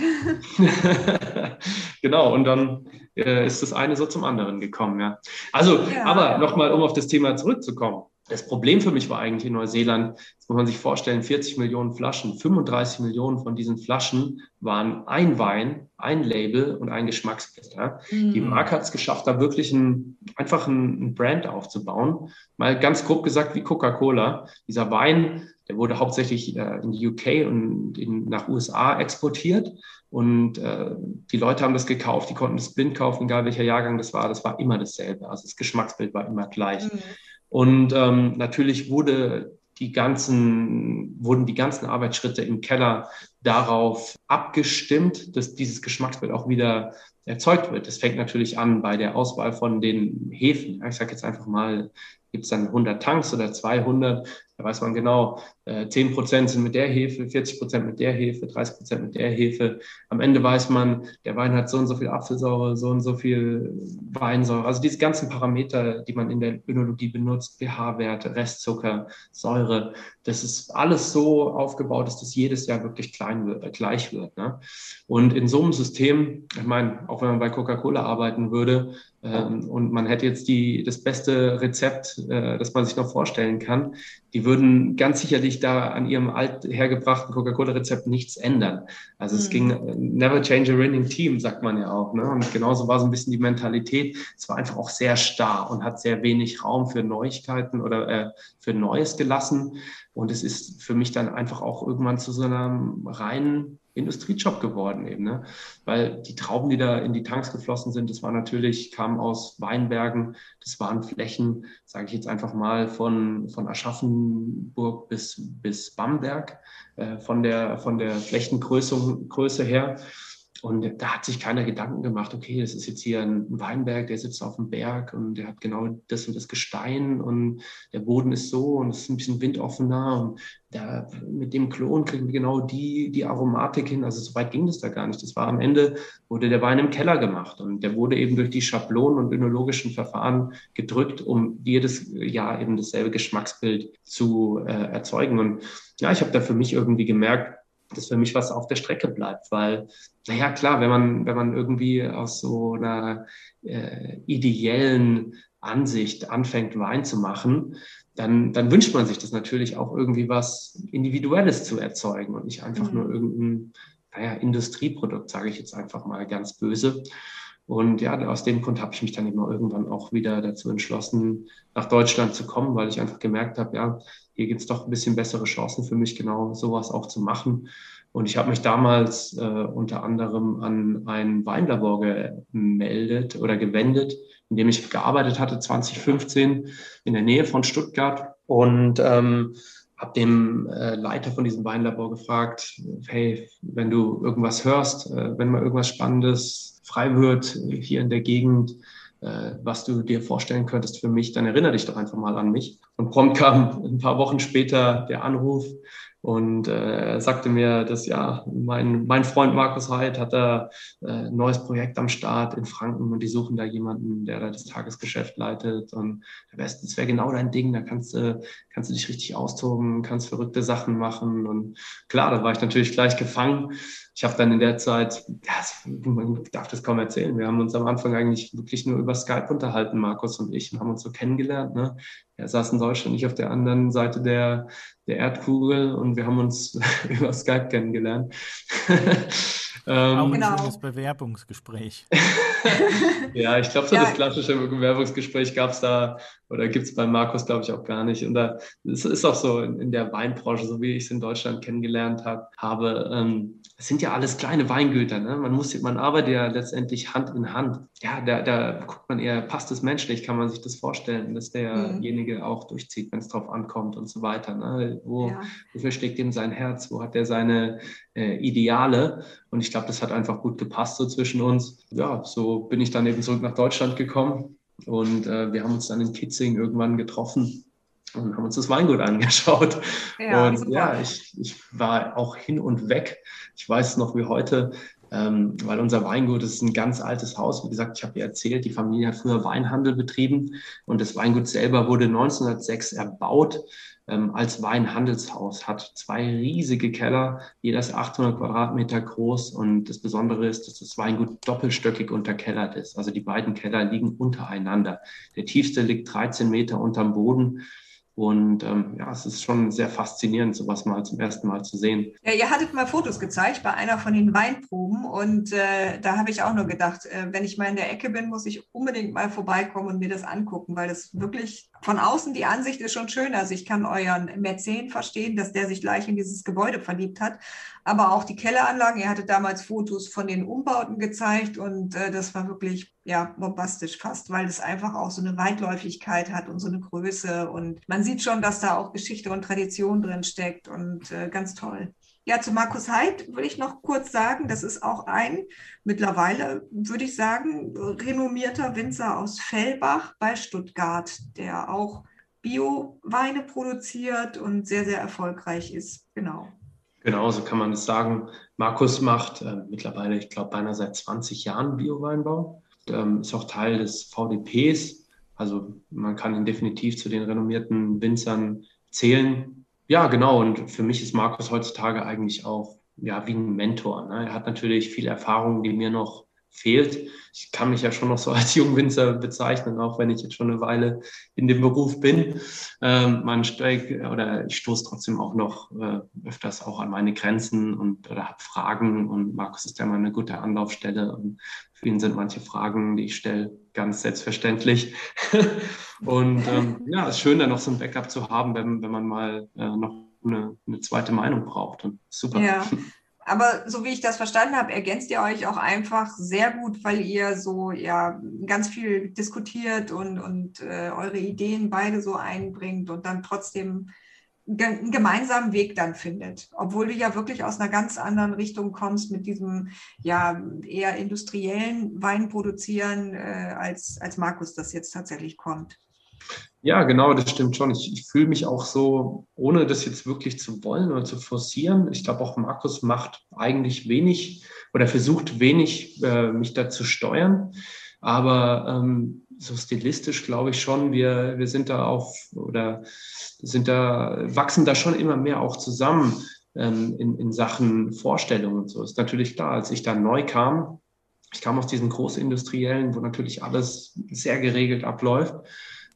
genau, und dann äh, ist das eine so zum anderen gekommen, ja. Also, ja. aber nochmal, um auf das Thema zurückzukommen. Das Problem für mich war eigentlich in Neuseeland, das muss man sich vorstellen, 40 Millionen Flaschen, 35 Millionen von diesen Flaschen waren ein Wein, ein Label und ein Geschmacksbild. Ja. Mhm. Die Marke hat es geschafft, da wirklich ein, einfach ein, Brand aufzubauen. Mal ganz grob gesagt wie Coca-Cola. Dieser Wein, der wurde hauptsächlich äh, in die UK und in, nach USA exportiert. Und äh, die Leute haben das gekauft, die konnten das blind kaufen, egal welcher Jahrgang das war. Das war immer dasselbe. Also das Geschmacksbild war immer gleich. Mhm. Und ähm, natürlich wurde die ganzen, wurden die ganzen Arbeitsschritte im Keller darauf abgestimmt, dass dieses Geschmacksbild auch wieder erzeugt wird. Das fängt natürlich an bei der Auswahl von den Hefen. Ich sage jetzt einfach mal, gibt es dann 100 Tanks oder 200, da weiß man genau, äh, 10 Prozent sind mit der Hefe, 40 Prozent mit der Hefe, 30 Prozent mit der Hefe. Am Ende weiß man, der Wein hat so und so viel Apfelsäure, so und so viel Weinsäure. Also diese ganzen Parameter, die man in der Önologie benutzt, pH-Werte, Restzucker, Säure, das ist alles so aufgebaut, dass das jedes Jahr wirklich klein wird, äh, gleich wird. Ne? Und in so einem System, ich meine, auch wenn man bei Coca-Cola arbeiten würde, ähm, und man hätte jetzt die, das beste Rezept, äh, das man sich noch vorstellen kann. Die würden ganz sicherlich da an ihrem alt hergebrachten Coca-Cola-Rezept nichts ändern. Also mhm. es ging äh, never change a winning team, sagt man ja auch. Ne? Und genauso war so ein bisschen die Mentalität. Es war einfach auch sehr starr und hat sehr wenig Raum für Neuigkeiten oder äh, für Neues gelassen. Und es ist für mich dann einfach auch irgendwann zu so einer reinen Industriejob geworden eben, ne? Weil die Trauben, die da in die Tanks geflossen sind, das war natürlich, kamen aus Weinbergen, das waren Flächen, sage ich jetzt einfach mal, von, von Aschaffenburg bis, bis Bamberg, äh, von der, von der Flächengröße Größe her. Und da hat sich keiner Gedanken gemacht, okay, das ist jetzt hier ein Weinberg, der sitzt auf dem Berg und der hat genau das und das Gestein und der Boden ist so und es ist ein bisschen windoffener und da, mit dem Klon kriegen wir genau die, die Aromatik hin. Also so weit ging das da gar nicht. Das war am Ende, wurde der Wein im Keller gemacht und der wurde eben durch die Schablonen und önologischen Verfahren gedrückt, um jedes Jahr eben dasselbe Geschmacksbild zu äh, erzeugen. Und ja, ich habe da für mich irgendwie gemerkt, dass für mich was auf der Strecke bleibt, weil, naja, klar, wenn man, wenn man irgendwie aus so einer äh, ideellen Ansicht anfängt, Wein zu machen, dann, dann wünscht man sich das natürlich auch irgendwie was Individuelles zu erzeugen und nicht einfach mhm. nur irgendein, naja, Industrieprodukt, sage ich jetzt einfach mal ganz böse. Und ja, aus dem Grund habe ich mich dann immer irgendwann auch wieder dazu entschlossen, nach Deutschland zu kommen, weil ich einfach gemerkt habe, ja, hier gibt es doch ein bisschen bessere Chancen für mich, genau sowas auch zu machen. Und ich habe mich damals äh, unter anderem an ein Weinlabor gemeldet oder gewendet, in dem ich gearbeitet hatte 2015 in der Nähe von Stuttgart. Und ähm, habe dem äh, Leiter von diesem Weinlabor gefragt, hey, wenn du irgendwas hörst, äh, wenn mal irgendwas Spannendes frei wird hier in der Gegend, äh, was du dir vorstellen könntest für mich, dann erinnere dich doch einfach mal an mich. Und prompt kam ein paar Wochen später der Anruf, und äh, sagte mir, dass ja, mein, mein Freund Markus Heid hat da äh, ein neues Projekt am Start in Franken und die suchen da jemanden, der da das Tagesgeschäft leitet. Und das wäre genau dein Ding, da kannst du, kannst du dich richtig austoben, kannst verrückte Sachen machen. Und klar, da war ich natürlich gleich gefangen. Ich habe dann in der Zeit, ja, man darf das kaum erzählen, wir haben uns am Anfang eigentlich wirklich nur über Skype unterhalten, Markus und ich, und haben uns so kennengelernt. Ne? Er saß in Deutschland, ich auf der anderen Seite der, der Erdkugel und wir haben uns über Skype kennengelernt. ähm, Auch ein genau. schönes Bewerbungsgespräch. ja, ich glaube, so ja. das klassische Bewerbungsgespräch gab es da oder gibt es bei Markus, glaube ich, auch gar nicht. Und da es ist auch so in, in der Weinbranche, so wie ich es in Deutschland kennengelernt hab, habe, ähm, es sind ja alles kleine Weingüter. Ne? Man muss, man arbeitet ja letztendlich Hand in Hand. Ja, da, da guckt man eher, passt es menschlich, kann man sich das vorstellen, dass derjenige mhm. auch durchzieht, wenn es drauf ankommt und so weiter. Ne? Wo, ja. Wofür steckt ihm sein Herz? Wo hat er seine äh, Ideale? Und ich glaube, das hat einfach gut gepasst so zwischen uns. Ja, so bin ich dann eben zurück nach Deutschland gekommen und äh, wir haben uns dann in Kitzing irgendwann getroffen und haben uns das Weingut angeschaut. Ja, und super. ja, ich, ich war auch hin und weg. Ich weiß noch wie heute, ähm, weil unser Weingut ist ein ganz altes Haus. Wie gesagt, ich habe ja erzählt, die Familie hat früher Weinhandel betrieben und das Weingut selber wurde 1906 erbaut ähm, als Weinhandelshaus, hat zwei riesige Keller, jeder ist 800 Quadratmeter groß und das Besondere ist, dass das Weingut doppelstöckig unterkellert ist. Also die beiden Keller liegen untereinander. Der tiefste liegt 13 Meter unterm Boden Und ähm, ja, es ist schon sehr faszinierend, sowas mal zum ersten Mal zu sehen. Ja, ihr hattet mal Fotos gezeigt bei einer von den Weinproben und äh, da habe ich auch nur gedacht, äh, wenn ich mal in der Ecke bin, muss ich unbedingt mal vorbeikommen und mir das angucken, weil das wirklich von außen die Ansicht ist schon schön. Also ich kann euren Mäzen verstehen, dass der sich gleich in dieses Gebäude verliebt hat, aber auch die Kelleranlagen. Ihr hattet damals Fotos von den Umbauten gezeigt und äh, das war wirklich ja bombastisch fast, weil es einfach auch so eine Weitläufigkeit hat und so eine Größe und man sieht schon, dass da auch Geschichte und Tradition drin steckt und äh, ganz toll. Ja, zu Markus Heid würde ich noch kurz sagen, das ist auch ein mittlerweile, würde ich sagen, renommierter Winzer aus Fellbach bei Stuttgart, der auch Bio-Weine produziert und sehr, sehr erfolgreich ist. Genau. Genau, so kann man es sagen. Markus macht äh, mittlerweile, ich glaube, beinahe seit 20 Jahren Bio-Weinbau. Ähm, ist auch Teil des VDPs. Also man kann ihn definitiv zu den renommierten Winzern zählen. Ja, genau. Und für mich ist Markus heutzutage eigentlich auch ja, wie ein Mentor. Ne? Er hat natürlich viel Erfahrung, die mir noch fehlt. Ich kann mich ja schon noch so als Jungwinzer bezeichnen, auch wenn ich jetzt schon eine Weile in dem Beruf bin. Ähm, man steigt oder ich stoße trotzdem auch noch äh, öfters auch an meine Grenzen und oder habe Fragen und Markus ist ja mal eine gute Anlaufstelle und für ihn sind manche Fragen, die ich stelle, ganz selbstverständlich. und ähm, ja, es ist schön, da noch so ein Backup zu haben, wenn, wenn man mal äh, noch eine, eine zweite Meinung braucht. Und super. Ja. Aber so wie ich das verstanden habe, ergänzt ihr euch auch einfach sehr gut, weil ihr so ja ganz viel diskutiert und, und äh, eure Ideen beide so einbringt und dann trotzdem einen gemeinsamen Weg dann findet. Obwohl du ja wirklich aus einer ganz anderen Richtung kommst mit diesem ja eher industriellen Wein produzieren, äh, als, als Markus das jetzt tatsächlich kommt. Ja, genau, das stimmt schon. Ich, ich fühle mich auch so, ohne das jetzt wirklich zu wollen oder zu forcieren. Ich glaube, auch Markus macht eigentlich wenig oder versucht wenig, äh, mich da zu steuern. Aber ähm, so stilistisch glaube ich schon, wir, wir sind da auf oder sind da, wachsen da schon immer mehr auch zusammen ähm, in, in Sachen Vorstellungen und so. Ist natürlich klar, als ich da neu kam, ich kam aus diesen Großindustriellen, wo natürlich alles sehr geregelt abläuft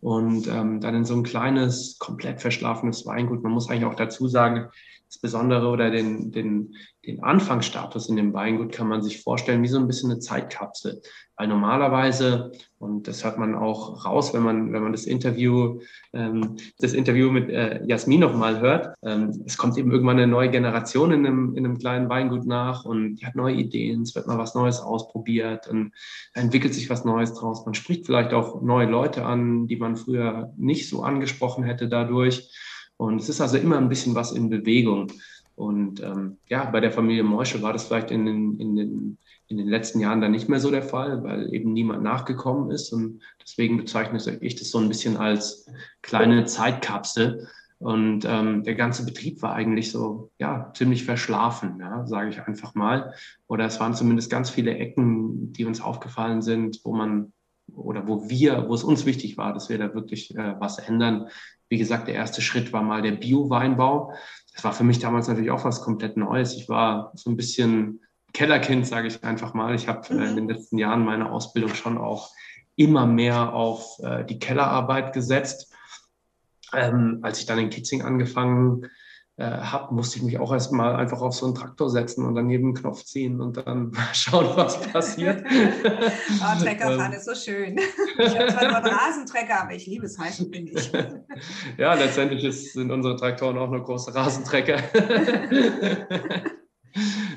und ähm, dann in so ein kleines, komplett verschlafenes Weingut. Man muss eigentlich auch dazu sagen, das Besondere oder den, den, den Anfangsstatus in dem Weingut kann man sich vorstellen wie so ein bisschen eine Zeitkapsel. Weil normalerweise, und das hört man auch raus, wenn man, wenn man das Interview, ähm, das Interview mit äh, Jasmin nochmal hört, ähm, es kommt eben irgendwann eine neue Generation in einem, in einem kleinen Weingut nach und die hat neue Ideen, es wird mal was Neues ausprobiert und entwickelt sich was Neues draus. Man spricht vielleicht auch neue Leute an, die man früher nicht so angesprochen hätte dadurch. Und es ist also immer ein bisschen was in Bewegung. Und ähm, ja, bei der Familie Morsche war das vielleicht in den, in, den, in den letzten Jahren dann nicht mehr so der Fall, weil eben niemand nachgekommen ist. Und deswegen bezeichne ich das so ein bisschen als kleine Zeitkapsel. Und ähm, der ganze Betrieb war eigentlich so, ja, ziemlich verschlafen, ja, sage ich einfach mal. Oder es waren zumindest ganz viele Ecken, die uns aufgefallen sind, wo man oder wo wir, wo es uns wichtig war, dass wir da wirklich äh, was ändern. Wie gesagt, der erste Schritt war mal der Bio-Weinbau. Das war für mich damals natürlich auch was komplett Neues. Ich war so ein bisschen Kellerkind, sage ich einfach mal. Ich habe äh, in den letzten Jahren meine Ausbildung schon auch immer mehr auf äh, die Kellerarbeit gesetzt. Ähm, als ich dann in Kitzing angefangen äh, habe, musste ich mich auch erstmal einfach auf so einen Traktor setzen und dann jeden Knopf ziehen und dann schauen, was passiert. oh, Treckerfahren ähm. ist so schön. Ich habe zwar nur einen Rasentrecker, aber ich liebe es heiß und windig. ja, letztendlich ist, sind unsere Traktoren auch nur große Rasentrecker.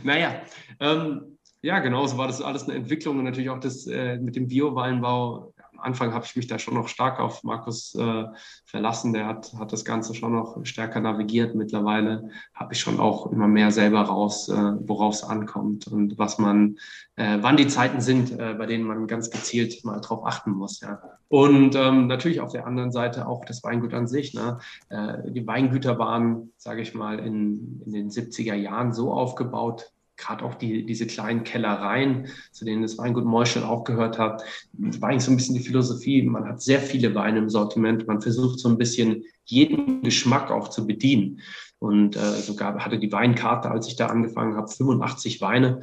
naja, ähm, ja, genau, so war das alles eine Entwicklung und natürlich auch das äh, mit dem Bio-Weinbau Anfang habe ich mich da schon noch stark auf Markus äh, verlassen. Der hat, hat das Ganze schon noch stärker navigiert. Mittlerweile habe ich schon auch immer mehr selber raus, äh, worauf es ankommt und was man, äh, wann die Zeiten sind, äh, bei denen man ganz gezielt mal drauf achten muss. Ja. Und ähm, natürlich auf der anderen Seite auch das Weingut an sich. Ne? Äh, die Weingüter waren, sage ich mal, in, in den 70er Jahren so aufgebaut, gerade auch die, diese kleinen Kellereien, zu denen das Weingut Meuschel auch gehört hat, war eigentlich so ein bisschen die Philosophie. Man hat sehr viele Weine im Sortiment. Man versucht so ein bisschen jeden Geschmack auch zu bedienen. Und äh, sogar hatte die Weinkarte, als ich da angefangen habe, 85 Weine.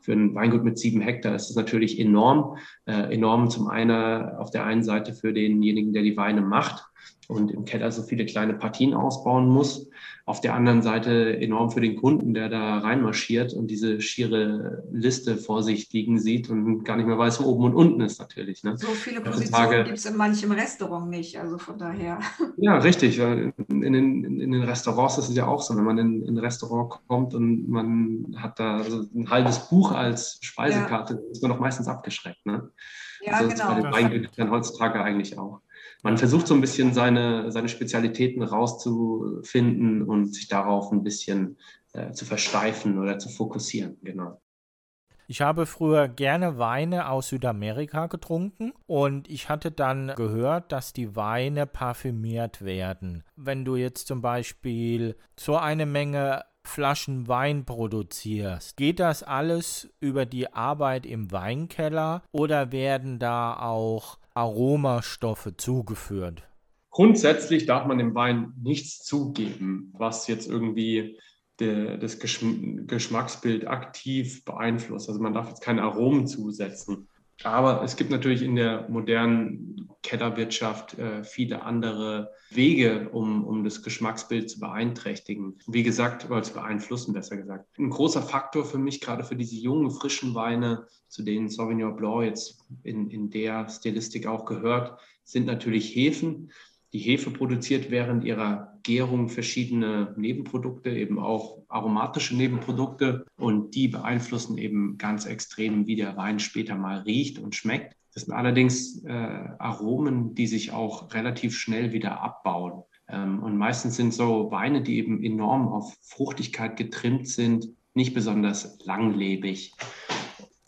Für ein Weingut mit sieben Hektar ist das natürlich enorm. Äh, enorm zum einen auf der einen Seite für denjenigen, der die Weine macht, und im Keller so viele kleine Partien ausbauen muss. Auf der anderen Seite enorm für den Kunden, der da reinmarschiert und diese schiere Liste vor sich liegen sieht und gar nicht mehr weiß, wo oben und unten ist natürlich. Ne? So viele Positionen gibt es in manchem Restaurant nicht, also von daher. Ja, richtig. In den, in den Restaurants ist es ja auch so, wenn man in, in ein Restaurant kommt und man hat da also ein halbes Buch als Speisekarte, ja. ist man doch meistens abgeschreckt. Ne? Ja, also genau. Bei den Weingütern heutzutage eigentlich auch man versucht so ein bisschen seine, seine Spezialitäten rauszufinden und sich darauf ein bisschen äh, zu versteifen oder zu fokussieren, genau. Ich habe früher gerne Weine aus Südamerika getrunken und ich hatte dann gehört, dass die Weine parfümiert werden. Wenn du jetzt zum Beispiel so eine Menge Flaschen Wein produzierst, geht das alles über die Arbeit im Weinkeller oder werden da auch Aromastoffe zugeführt? Grundsätzlich darf man dem Wein nichts zugeben, was jetzt irgendwie das Geschmacksbild aktiv beeinflusst. Also man darf jetzt keine Aromen zusetzen. Aber es gibt natürlich in der modernen Kellerwirtschaft äh, viele andere Wege, um, um das Geschmacksbild zu beeinträchtigen. Wie gesagt, oder zu beeinflussen, besser gesagt. Ein großer Faktor für mich, gerade für diese jungen, frischen Weine, zu denen Sauvignon Blanc jetzt in, in der Stilistik auch gehört, sind natürlich Hefen. Die Hefe produziert während ihrer Gärung verschiedene Nebenprodukte, eben auch aromatische Nebenprodukte und die beeinflussen eben ganz extrem, wie der Wein später mal riecht und schmeckt. Das sind allerdings äh, Aromen, die sich auch relativ schnell wieder abbauen. Ähm, und meistens sind so Weine, die eben enorm auf Fruchtigkeit getrimmt sind, nicht besonders langlebig.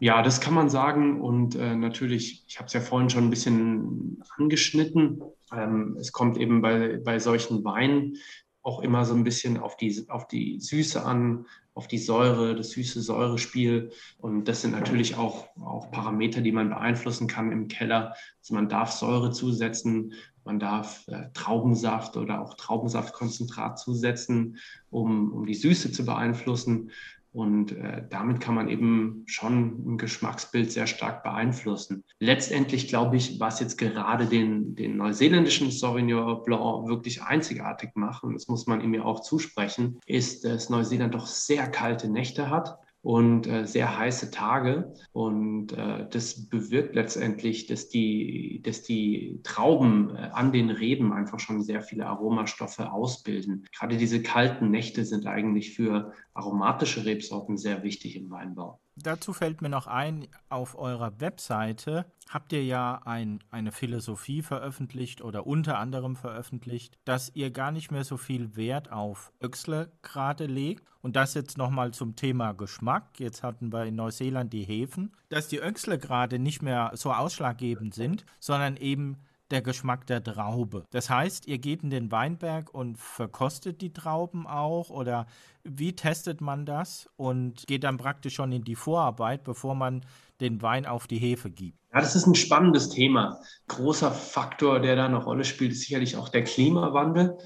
Ja, das kann man sagen. Und äh, natürlich, ich habe es ja vorhin schon ein bisschen angeschnitten. Ähm, es kommt eben bei, bei solchen Weinen auch immer so ein bisschen auf die, auf die Süße an, auf die Säure, das süße Säurespiel. Und das sind natürlich auch, auch Parameter, die man beeinflussen kann im Keller. Also man darf Säure zusetzen, man darf äh, Traubensaft oder auch Traubensaftkonzentrat zusetzen, um, um die Süße zu beeinflussen. Und äh, damit kann man eben schon ein Geschmacksbild sehr stark beeinflussen. Letztendlich glaube ich, was jetzt gerade den, den neuseeländischen Sauvignon Blanc wirklich einzigartig macht, und das muss man ihm ja auch zusprechen, ist, dass Neuseeland doch sehr kalte Nächte hat und äh, sehr heiße Tage. Und äh, das bewirkt letztendlich, dass die, dass die Trauben äh, an den Reben einfach schon sehr viele Aromastoffe ausbilden. Gerade diese kalten Nächte sind eigentlich für aromatische Rebsorten sehr wichtig im Weinbau. Dazu fällt mir noch ein, auf eurer Webseite habt ihr ja ein, eine Philosophie veröffentlicht oder unter anderem veröffentlicht, dass ihr gar nicht mehr so viel Wert auf Öxle gerade legt. Und das jetzt nochmal zum Thema Geschmack. Jetzt hatten wir in Neuseeland die Hefen, dass die Öxle gerade nicht mehr so ausschlaggebend sind, sondern eben der Geschmack der Traube. Das heißt, ihr geht in den Weinberg und verkostet die Trauben auch oder wie testet man das und geht dann praktisch schon in die Vorarbeit, bevor man den Wein auf die Hefe gibt? Ja, das ist ein spannendes Thema. Großer Faktor, der da eine Rolle spielt, ist sicherlich auch der Klimawandel.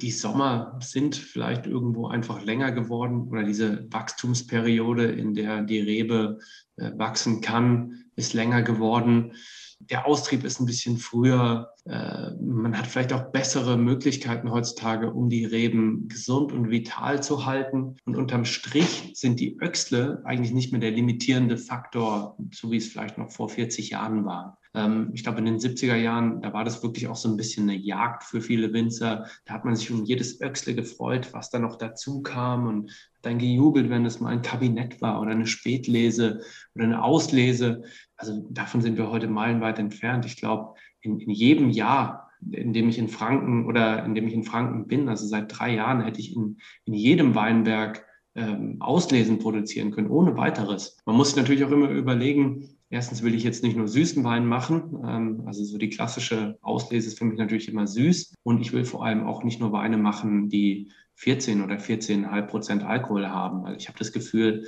Die Sommer sind vielleicht irgendwo einfach länger geworden oder diese Wachstumsperiode, in der die Rebe äh, wachsen kann, ist länger geworden der Austrieb ist ein bisschen früher. Äh, man hat vielleicht auch bessere Möglichkeiten heutzutage, um die Reben gesund und vital zu halten. Und unterm Strich sind die Öxle eigentlich nicht mehr der limitierende Faktor, so wie es vielleicht noch vor 40 Jahren war. Ähm, ich glaube, in den 70er Jahren, da war das wirklich auch so ein bisschen eine Jagd für viele Winzer. Da hat man sich um jedes Öxle gefreut, was da noch dazu kam und dann gejubelt, wenn es mal ein Kabinett war oder eine Spätlese oder eine Auslese. Also davon sind wir heute meilenweit entfernt. Ich glaube, in, in jedem Jahr, in dem ich in Franken oder in dem ich in Franken bin, also seit drei Jahren, hätte ich in, in jedem Weinberg ähm, Auslesen produzieren können, ohne weiteres. Man muss natürlich auch immer überlegen, Erstens will ich jetzt nicht nur süßen Wein machen, ähm, also so die klassische Auslese ist für mich natürlich immer süß. Und ich will vor allem auch nicht nur Weine machen, die 14 oder 14,5 Prozent Alkohol haben, weil ich habe das Gefühl,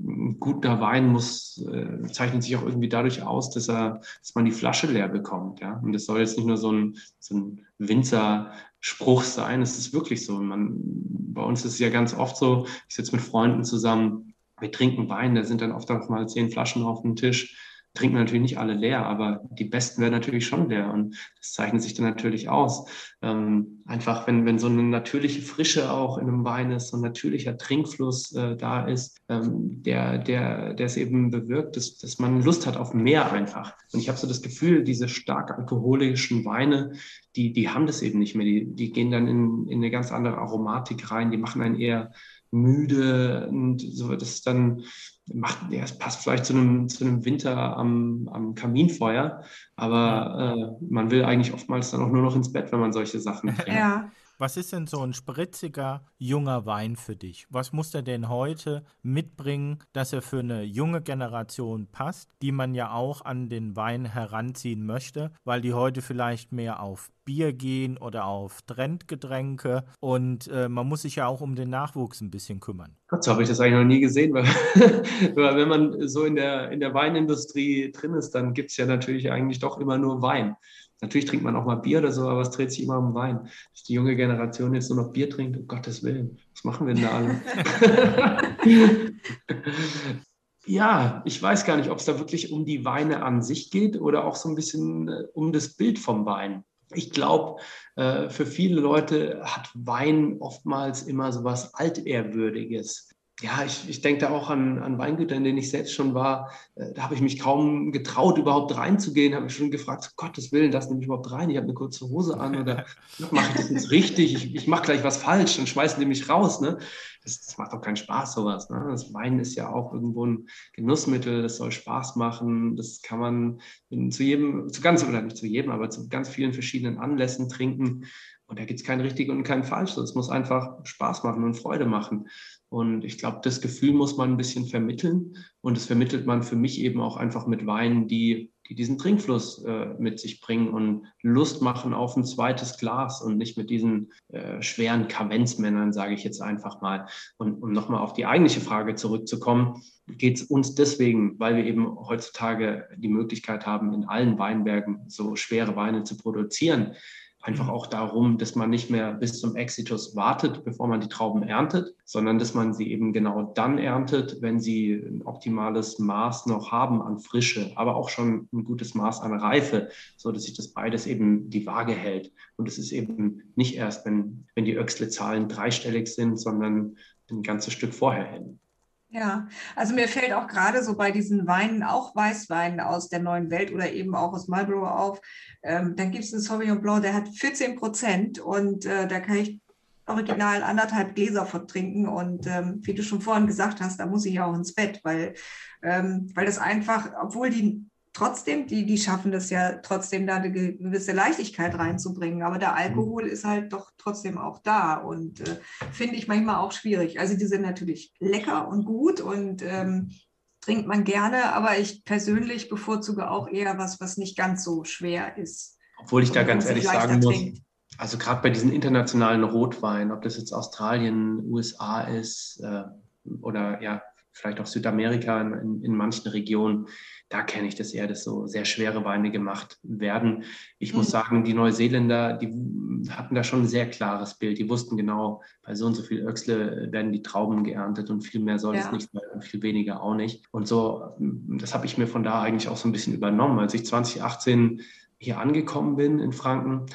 ein guter Wein muss, äh, zeichnet sich auch irgendwie dadurch aus, dass er, dass man die Flasche leer bekommt, ja. Und das soll jetzt nicht nur so ein, so ein Winzerspruch sein, es ist wirklich so. Man, bei uns ist es ja ganz oft so, ich sitze mit Freunden zusammen, wir trinken Wein, da sind dann oft auch mal zehn Flaschen auf dem Tisch. trinken natürlich nicht alle leer, aber die besten werden natürlich schon leer und das zeichnet sich dann natürlich aus. Ähm, einfach, wenn, wenn so eine natürliche Frische auch in einem Wein ist, so ein natürlicher Trinkfluss äh, da ist, ähm, der, der, der es eben bewirkt, dass, dass man Lust hat auf mehr einfach. Und ich habe so das Gefühl, diese stark alkoholischen Weine, die, die haben das eben nicht mehr. Die, die gehen dann in, in eine ganz andere Aromatik rein, die machen einen eher müde und so, das dann macht, ja, es passt vielleicht zu einem, zu einem Winter am, am Kaminfeuer, aber äh, man will eigentlich oftmals dann auch nur noch ins Bett, wenn man solche Sachen trinkt. Ja. Was ist denn so ein spritziger, junger Wein für dich? Was muss er denn heute mitbringen, dass er für eine junge Generation passt, die man ja auch an den Wein heranziehen möchte, weil die heute vielleicht mehr auf Bier gehen oder auf Trendgetränke und äh, man muss sich ja auch um den Nachwuchs ein bisschen kümmern. Gott, so habe ich das eigentlich noch nie gesehen, weil, weil wenn man so in der, in der Weinindustrie drin ist, dann gibt es ja natürlich eigentlich doch immer nur Wein. Natürlich trinkt man auch mal Bier oder so, aber es dreht sich immer um Wein. Dass die junge Generation jetzt nur noch Bier trinkt, um Gottes Willen, was machen wir denn da alle? ja, ich weiß gar nicht, ob es da wirklich um die Weine an sich geht oder auch so ein bisschen äh, um das Bild vom Wein. Ich glaube, äh, für viele Leute hat Wein oftmals immer so was Altehrwürdiges ja, ich, ich denke da auch an, an Weingüter, in denen ich selbst schon war. Äh, da habe ich mich kaum getraut, überhaupt reinzugehen. Habe mich schon gefragt, um Gottes Willen, das nehme ich überhaupt rein? Ich habe eine kurze Hose an oder mache ich das jetzt richtig? Ich, ich mache gleich was falsch und schmeißen die mich raus. Ne? Das, das, macht doch keinen Spaß, sowas. Ne? Das Wein ist ja auch irgendwo ein Genussmittel, das soll Spaß machen. Das kann man zu jedem, zu ganz, oder nicht zu jedem, aber zu ganz vielen verschiedenen Anlässen trinken. Und da gibt es kein richtig und kein falsch. Es muss einfach Spaß machen und Freude machen. Und ich glaube, das Gefühl muss man ein bisschen vermitteln. Und das vermittelt man für mich eben auch einfach mit Weinen, die, die diesen Trinkfluss äh, mit sich bringen und Lust machen auf ein zweites Glas und nicht mit diesen äh, schweren Kavenzmännern, sage ich jetzt einfach mal. Und um nochmal auf die eigentliche Frage zurückzukommen, geht es uns deswegen, weil wir eben heutzutage die Möglichkeit haben, in allen Weinbergen so schwere Weine zu produzieren, einfach mhm. auch darum, dass man nicht mehr bis zum Exitus wartet, bevor man die Trauben erntet, sondern dass man sie eben genau dann erntet, wenn sie ein optimales Maß noch haben an Frische, aber auch schon ein gutes Maß an Reife, so dass sich das beides eben die Waage hält. Und es ist eben nicht erst, wenn, wenn die Öxle-Zahlen dreistellig sind, sondern ein ganzes Stück vorher hin. Ja, also mir fällt auch gerade so bei diesen Weinen, auch Weißweinen aus der neuen Welt oder eben auch aus Marlborough auf, ähm, dann gibt es einen Sauvignon Blanc, der hat 14 Prozent und äh, da kann ich original anderthalb Gläser von trinken und ähm, wie du schon vorhin gesagt hast, da muss ich ja auch ins Bett, weil, ähm, weil das einfach, obwohl die trotzdem, die, die schaffen das ja trotzdem, da eine gewisse Leichtigkeit reinzubringen. Aber der Alkohol ist halt doch trotzdem auch da und äh, finde ich manchmal auch schwierig. Also die sind natürlich lecker und gut und ähm, trinkt man gerne, aber ich persönlich bevorzuge auch eher was, was nicht ganz so schwer ist. Obwohl ich da ganz ehrlich sagen muss, trinkt. also gerade bei diesen internationalen Rotweinen, ob das jetzt Australien, USA ist äh, oder ja, vielleicht auch Südamerika in, in, in manchen Regionen, da kenne ich das eher, dass so sehr schwere Weine gemacht werden. Ich mhm. muss sagen, die Neuseeländer, die hatten da schon ein sehr klares Bild. Die wussten genau, bei so und so viel Öxle werden die Trauben geerntet und viel mehr soll ja. es nicht sein und viel weniger auch nicht. Und so, das habe ich mir von da eigentlich auch so ein bisschen übernommen. Als ich 2018 hier angekommen bin in Franken,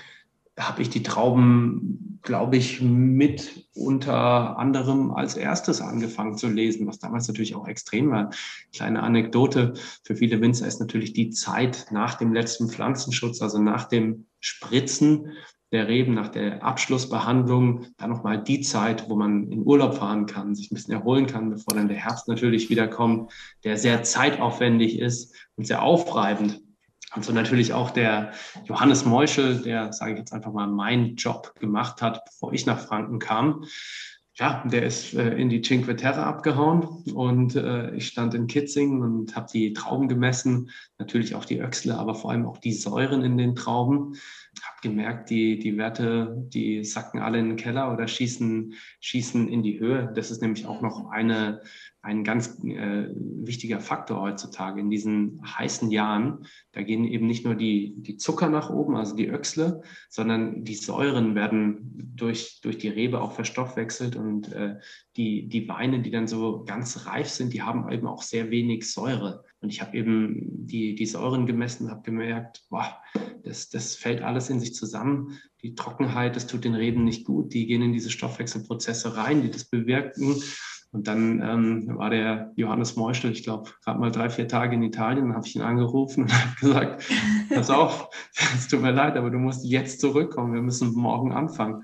habe ich die Trauben, glaube ich, mit unter anderem als erstes angefangen zu lesen, was damals natürlich auch extrem war. Kleine Anekdote für viele Winzer ist natürlich die Zeit nach dem letzten Pflanzenschutz, also nach dem Spritzen der Reben, nach der Abschlussbehandlung, dann nochmal die Zeit, wo man in Urlaub fahren kann, sich ein bisschen erholen kann, bevor dann der Herbst natürlich wieder kommt, der sehr zeitaufwendig ist und sehr aufreibend. Und so natürlich auch der Johannes Meuschel, der, sage ich jetzt einfach mal, meinen Job gemacht hat, bevor ich nach Franken kam. Ja, der ist äh, in die Cinque Terre abgehauen und äh, ich stand in Kitzingen und habe die Trauben gemessen, natürlich auch die Öchsle, aber vor allem auch die Säuren in den Trauben. Habe gemerkt, die, die Werte, die sacken alle in den Keller oder schießen, schießen in die Höhe. Das ist nämlich auch noch eine ein ganz äh, wichtiger Faktor heutzutage in diesen heißen Jahren. Da gehen eben nicht nur die, die Zucker nach oben, also die Öchsle, sondern die Säuren werden durch, durch die Rebe auch verstoffwechselt und äh, die, die Weine, die dann so ganz reif sind, die haben eben auch sehr wenig Säure. Und ich habe eben die, die Säuren gemessen, habe gemerkt, boah, das, das fällt alles in sich zusammen. Die Trockenheit, das tut den Reben nicht gut. Die gehen in diese Stoffwechselprozesse rein, die das bewirken. Und dann ähm, war der Johannes Meuschel, ich glaube, gerade mal drei, vier Tage in Italien, dann habe ich ihn angerufen und habe gesagt, pass auf, es tut mir leid, aber du musst jetzt zurückkommen, wir müssen morgen anfangen.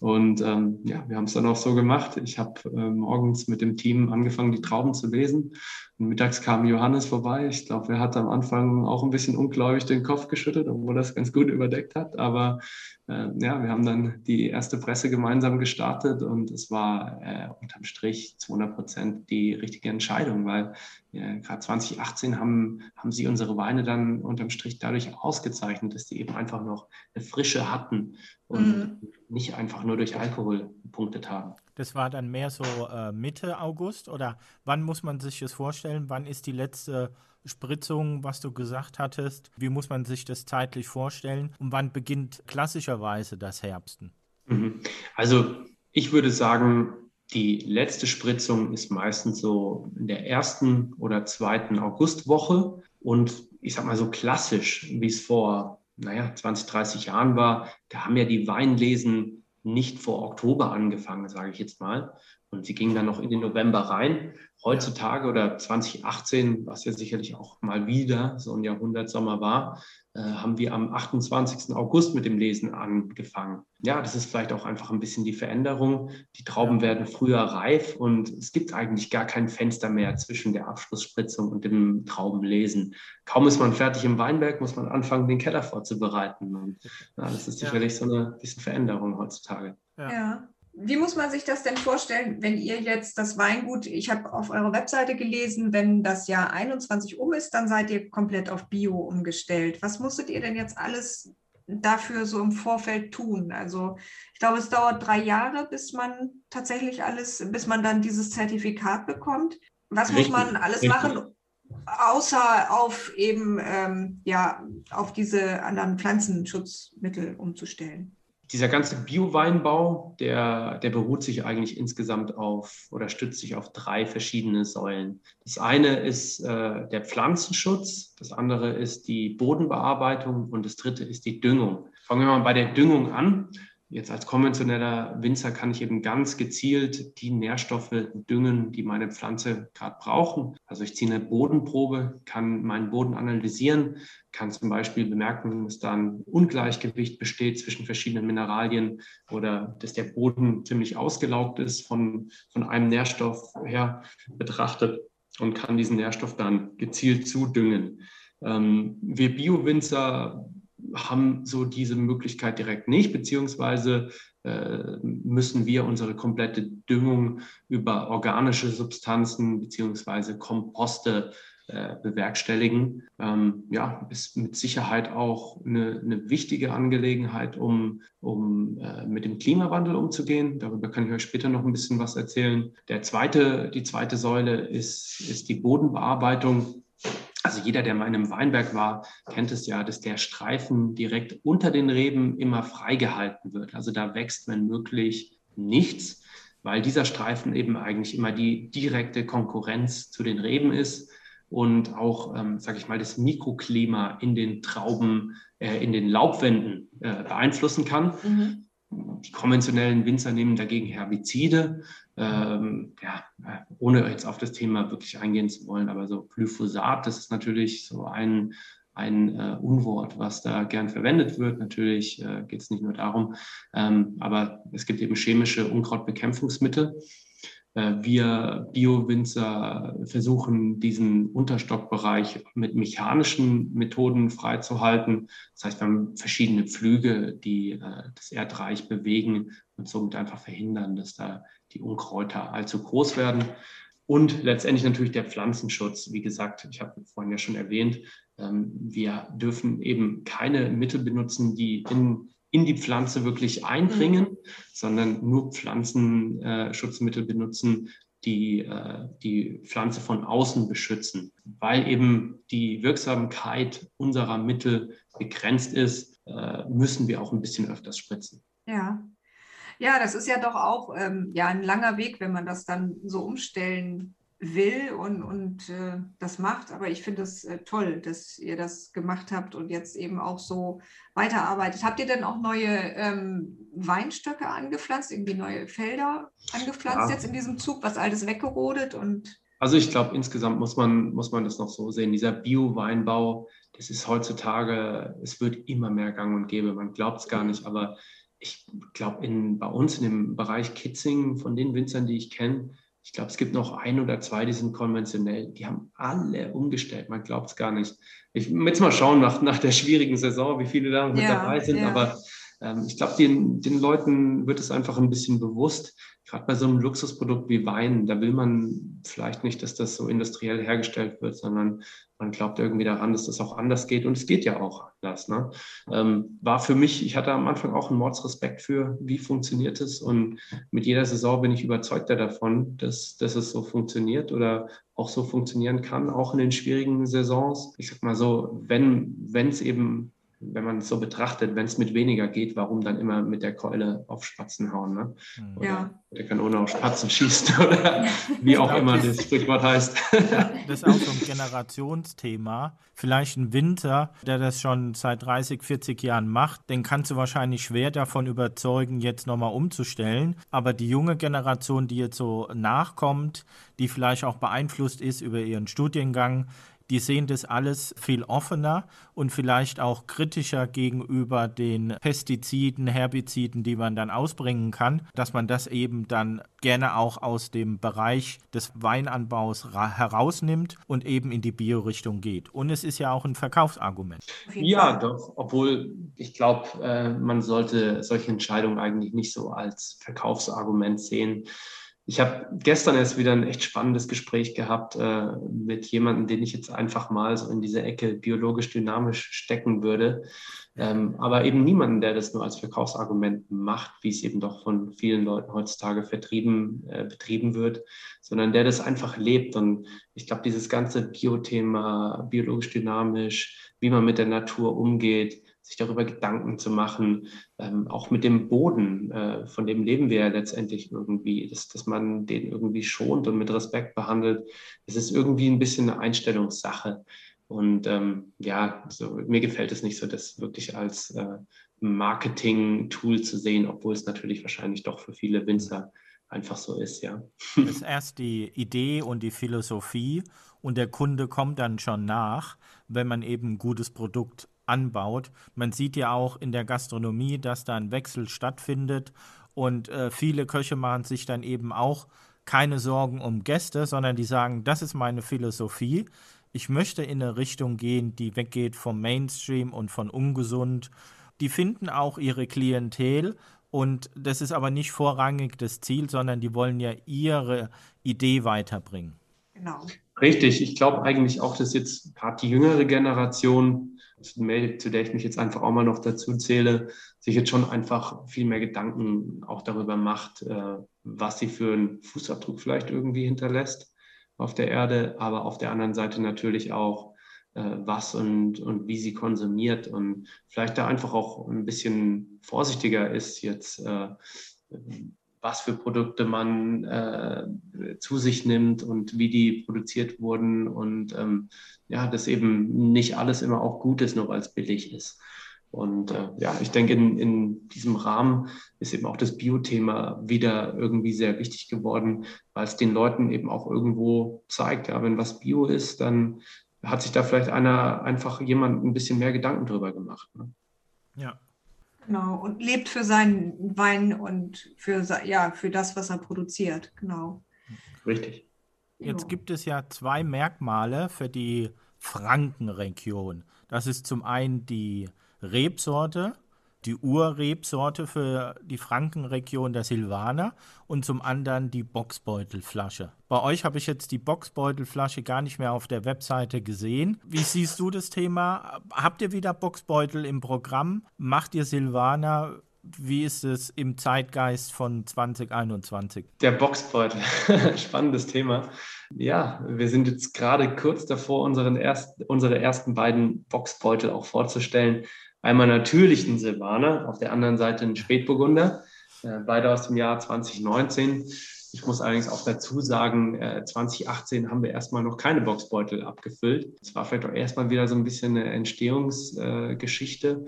Und ähm, ja, wir haben es dann auch so gemacht. Ich habe äh, morgens mit dem Team angefangen, die Trauben zu lesen. Mittags kam Johannes vorbei. Ich glaube, er hat am Anfang auch ein bisschen ungläubig den Kopf geschüttet, obwohl er es ganz gut überdeckt hat. Aber äh, ja, wir haben dann die erste Presse gemeinsam gestartet und es war äh, unterm Strich 200 Prozent die richtige Entscheidung, weil äh, gerade 2018 haben, haben sie unsere Weine dann unterm Strich dadurch ausgezeichnet, dass die eben einfach noch eine Frische hatten und mhm. nicht einfach nur durch Alkohol gepunktet haben. Das war dann mehr so äh, Mitte August oder wann muss man sich das vorstellen? Wann ist die letzte Spritzung, was du gesagt hattest? Wie muss man sich das zeitlich vorstellen? Und wann beginnt klassischerweise das Herbsten? Mhm. Also ich würde sagen, die letzte Spritzung ist meistens so in der ersten oder zweiten Augustwoche. Und ich sag mal so klassisch, wie es vor naja, 20, 30 Jahren war, da haben ja die Weinlesen nicht vor Oktober angefangen, sage ich jetzt mal. Und sie gingen dann noch in den November rein. Heutzutage oder 2018, was ja sicherlich auch mal wieder so ein Jahrhundertsommer war, äh, haben wir am 28. August mit dem Lesen angefangen. Ja, das ist vielleicht auch einfach ein bisschen die Veränderung. Die Trauben werden früher reif und es gibt eigentlich gar kein Fenster mehr zwischen der Abschlussspritzung und dem Traubenlesen. Kaum ist man fertig im Weinberg, muss man anfangen, den Keller vorzubereiten. Und, ja, das ist sicherlich ja. so eine bisschen Veränderung heutzutage. ja. ja wie muss man sich das denn vorstellen, wenn ihr jetzt das Weingut, ich habe auf eurer Webseite gelesen, wenn das Jahr 21 um ist, dann seid ihr komplett auf Bio umgestellt. Was musstet ihr denn jetzt alles dafür so im Vorfeld tun? Also ich glaube, es dauert drei Jahre, bis man tatsächlich alles, bis man dann dieses Zertifikat bekommt. Was Richtig. muss man alles Richtig. machen, außer auf eben ähm, ja auf diese anderen Pflanzenschutzmittel umzustellen? Dieser ganze Bio-Weinbau, der, der beruht sich eigentlich insgesamt auf oder stützt sich auf drei verschiedene Säulen. Das eine ist äh, der Pflanzenschutz, das andere ist die Bodenbearbeitung und das dritte ist die Düngung. Fangen wir mal bei der Düngung an. Jetzt als konventioneller Winzer kann ich eben ganz gezielt die Nährstoffe düngen, die meine Pflanze gerade brauchen. Also ich ziehe eine Bodenprobe, kann meinen Boden analysieren, kann zum Beispiel bemerken, dass da ein Ungleichgewicht besteht zwischen verschiedenen Mineralien oder dass der Boden ziemlich ausgelaugt ist von, von einem Nährstoff her betrachtet und kann diesen Nährstoff dann gezielt zudüngen. Ähm, wir Bio-Winzer haben so diese Möglichkeit direkt nicht, beziehungsweise äh, müssen wir unsere komplette Düngung über organische Substanzen beziehungsweise Komposte äh, bewerkstelligen. Ähm, ja, ist mit Sicherheit auch eine, eine wichtige Angelegenheit, um, um äh, mit dem Klimawandel umzugehen. Darüber kann ich euch später noch ein bisschen was erzählen. Der zweite, die zweite Säule ist, ist die Bodenbearbeitung. Also jeder, der mal in einem Weinberg war, kennt es ja, dass der Streifen direkt unter den Reben immer freigehalten wird. Also da wächst, wenn möglich, nichts, weil dieser Streifen eben eigentlich immer die direkte Konkurrenz zu den Reben ist und auch, ähm, sage ich mal, das Mikroklima in den Trauben, äh, in den Laubwänden äh, beeinflussen kann. Mhm. Die konventionellen Winzer nehmen dagegen Herbizide, ähm, ja, ohne jetzt auf das Thema wirklich eingehen zu wollen, aber so Glyphosat, das ist natürlich so ein, ein äh, Unwort, was da gern verwendet wird. Natürlich äh, geht es nicht nur darum, ähm, aber es gibt eben chemische Unkrautbekämpfungsmittel. Äh, wir Bio-Winzer versuchen, diesen Unterstockbereich mit mechanischen Methoden freizuhalten. Das heißt, wir haben verschiedene Pflüge, die äh, das Erdreich bewegen und somit einfach verhindern, dass da die Unkräuter allzu groß werden. Und letztendlich natürlich der Pflanzenschutz. Wie gesagt, ich habe vorhin ja schon erwähnt, ähm, wir dürfen eben keine Mittel benutzen, die in, in die Pflanze wirklich eindringen, mhm. sondern nur Pflanzenschutzmittel benutzen, die äh, die Pflanze von außen beschützen. Weil eben die Wirksamkeit unserer Mittel begrenzt ist, äh, müssen wir auch ein bisschen öfters spritzen. Ja, ja, das ist ja doch auch ähm, ja, ein langer Weg, wenn man das dann so umstellen will und, und äh, das macht. Aber ich finde es äh, toll, dass ihr das gemacht habt und jetzt eben auch so weiterarbeitet. Habt ihr denn auch neue ähm, Weinstöcke angepflanzt, irgendwie neue Felder angepflanzt ja. jetzt in diesem Zug, was alles weggerodet und also ich glaube, insgesamt muss man, muss man das noch so sehen. Dieser Bio-Weinbau, das ist heutzutage, es wird immer mehr gang und gäbe. Man glaubt es gar nicht, aber ich glaube, bei uns in dem Bereich Kitzing, von den Winzern, die ich kenne, ich glaube, es gibt noch ein oder zwei, die sind konventionell. Die haben alle umgestellt. Man glaubt es gar nicht. Ich will jetzt mal schauen nach, nach der schwierigen Saison, wie viele da mit ja, dabei sind. Ja. Aber ähm, ich glaube, den, den Leuten wird es einfach ein bisschen bewusst, gerade bei so einem Luxusprodukt wie Wein, da will man vielleicht nicht, dass das so industriell hergestellt wird, sondern man glaubt irgendwie daran, dass das auch anders geht. Und es geht ja auch anders. Ne? Ähm, war für mich, ich hatte am Anfang auch einen Mordsrespekt für, wie funktioniert es. Und mit jeder Saison bin ich überzeugter davon, dass, dass es so funktioniert oder auch so funktionieren kann, auch in den schwierigen Saisons. Ich sag mal so, wenn es eben wenn man es so betrachtet, wenn es mit weniger geht, warum dann immer mit der Keule auf Spatzen hauen? Ne? Hm. Oder ja. der Kanone auf Spatzen schießt oder wie auch immer das Sprichwort heißt. das ist auch so ein Generationsthema. Vielleicht ein Winter, der das schon seit 30, 40 Jahren macht, den kannst du wahrscheinlich schwer davon überzeugen, jetzt nochmal umzustellen. Aber die junge Generation, die jetzt so nachkommt, die vielleicht auch beeinflusst ist über ihren Studiengang, die sehen das alles viel offener und vielleicht auch kritischer gegenüber den Pestiziden, Herbiziden, die man dann ausbringen kann, dass man das eben dann gerne auch aus dem Bereich des Weinanbaus herausnimmt und eben in die Biorichtung geht. Und es ist ja auch ein Verkaufsargument. Ja, doch, obwohl ich glaube, äh, man sollte solche Entscheidungen eigentlich nicht so als Verkaufsargument sehen. Ich habe gestern erst wieder ein echt spannendes Gespräch gehabt äh, mit jemandem, den ich jetzt einfach mal so in diese Ecke biologisch dynamisch stecken würde. Ähm, aber eben niemanden, der das nur als Verkaufsargument macht, wie es eben doch von vielen Leuten heutzutage vertrieben, äh, betrieben wird, sondern der das einfach lebt. Und ich glaube, dieses ganze Biothema, biologisch dynamisch, wie man mit der Natur umgeht, sich darüber Gedanken zu machen, ähm, auch mit dem Boden, äh, von dem leben wir ja letztendlich irgendwie, dass, dass man den irgendwie schont und mit Respekt behandelt. Es ist irgendwie ein bisschen eine Einstellungssache. Und ähm, ja, so, mir gefällt es nicht so, das wirklich als äh, Marketing-Tool zu sehen, obwohl es natürlich wahrscheinlich doch für viele Winzer einfach so ist, ja. Das ist erst die Idee und die Philosophie und der Kunde kommt dann schon nach, wenn man eben ein gutes Produkt anbaut. Man sieht ja auch in der Gastronomie, dass da ein Wechsel stattfindet und äh, viele Köche machen sich dann eben auch keine Sorgen um Gäste, sondern die sagen, das ist meine Philosophie. Ich möchte in eine Richtung gehen, die weggeht vom Mainstream und von ungesund. Die finden auch ihre Klientel und das ist aber nicht vorrangig das Ziel, sondern die wollen ja ihre Idee weiterbringen. Genau. Richtig, ich glaube eigentlich auch, dass jetzt gerade die jüngere Generation zu der ich mich jetzt einfach auch mal noch dazu zähle, sich jetzt schon einfach viel mehr Gedanken auch darüber macht, äh, was sie für einen Fußabdruck vielleicht irgendwie hinterlässt auf der Erde, aber auf der anderen Seite natürlich auch, äh, was und, und wie sie konsumiert und vielleicht da einfach auch ein bisschen vorsichtiger ist jetzt äh, was für Produkte man äh, zu sich nimmt und wie die produziert wurden und ähm, ja, dass eben nicht alles immer auch gut ist, nur weil es billig ist. Und äh, ja, ich denke, in, in diesem Rahmen ist eben auch das Bio-Thema wieder irgendwie sehr wichtig geworden, weil es den Leuten eben auch irgendwo zeigt, ja, wenn was Bio ist, dann hat sich da vielleicht einer einfach jemand ein bisschen mehr Gedanken drüber gemacht. Ne? Ja, Genau, und lebt für seinen Wein und für, ja, für das, was er produziert. Genau. Richtig. Jetzt gibt es ja zwei Merkmale für die Frankenregion. Das ist zum einen die Rebsorte die Urrebsorte für die Frankenregion der Silvaner und zum anderen die Boxbeutelflasche. Bei euch habe ich jetzt die Boxbeutelflasche gar nicht mehr auf der Webseite gesehen. Wie siehst du das Thema? Habt ihr wieder Boxbeutel im Programm? Macht ihr Silvaner? Wie ist es im Zeitgeist von 2021? Der Boxbeutel, spannendes Thema. Ja, wir sind jetzt gerade kurz davor, unseren erst, unsere ersten beiden Boxbeutel auch vorzustellen. Einmal natürlich ein Silvaner, auf der anderen Seite ein Spätburgunder, äh, beide aus dem Jahr 2019. Ich muss allerdings auch dazu sagen, 2018 äh, haben wir erstmal noch keine Boxbeutel abgefüllt. Es war vielleicht auch erstmal wieder so ein bisschen eine Entstehungsgeschichte.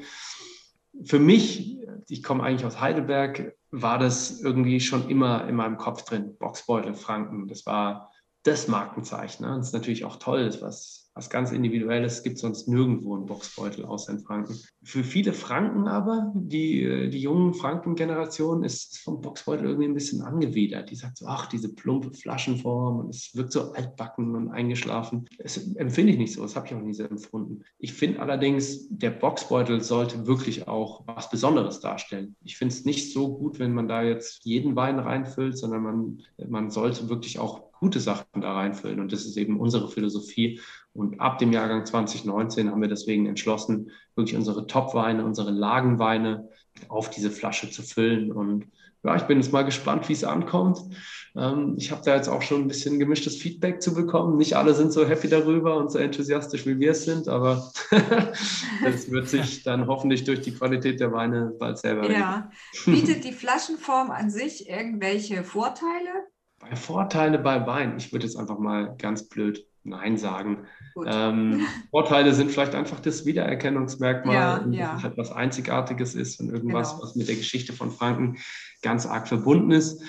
Für mich, ich komme eigentlich aus Heidelberg, war das irgendwie schon immer in meinem Kopf drin. Boxbeutel, Franken, das war das Markenzeichen. Ne? Das ist natürlich auch toll, das was was ganz Individuelles gibt sonst nirgendwo einen Boxbeutel außer in Franken. Für viele Franken aber, die, die jungen Franken-Generation, ist vom Boxbeutel irgendwie ein bisschen angewidert. Die sagt so, ach, diese plumpe Flaschenform und es wirkt so altbacken und eingeschlafen. Das empfinde ich nicht so, das habe ich auch nie so empfunden. Ich finde allerdings, der Boxbeutel sollte wirklich auch was Besonderes darstellen. Ich finde es nicht so gut, wenn man da jetzt jeden Wein reinfüllt, sondern man, man sollte wirklich auch gute Sachen da reinfüllen. Und das ist eben unsere Philosophie. Und ab dem Jahrgang 2019 haben wir deswegen entschlossen, wirklich unsere Top-Weine, unsere Lagenweine auf diese Flasche zu füllen. Und ja, ich bin jetzt mal gespannt, wie es ankommt. Ähm, ich habe da jetzt auch schon ein bisschen gemischtes Feedback zu bekommen. Nicht alle sind so happy darüber und so enthusiastisch, wie wir es sind, aber das wird sich dann hoffentlich durch die Qualität der Weine bald selber. Ja, bietet die Flaschenform an sich irgendwelche Vorteile? Bei Vorteile bei Wein, ich würde jetzt einfach mal ganz blöd Nein sagen. Ähm, Vorteile sind vielleicht einfach das Wiedererkennungsmerkmal, ja, ja. dass halt was Einzigartiges ist und irgendwas, genau. was mit der Geschichte von Franken ganz arg verbunden ist.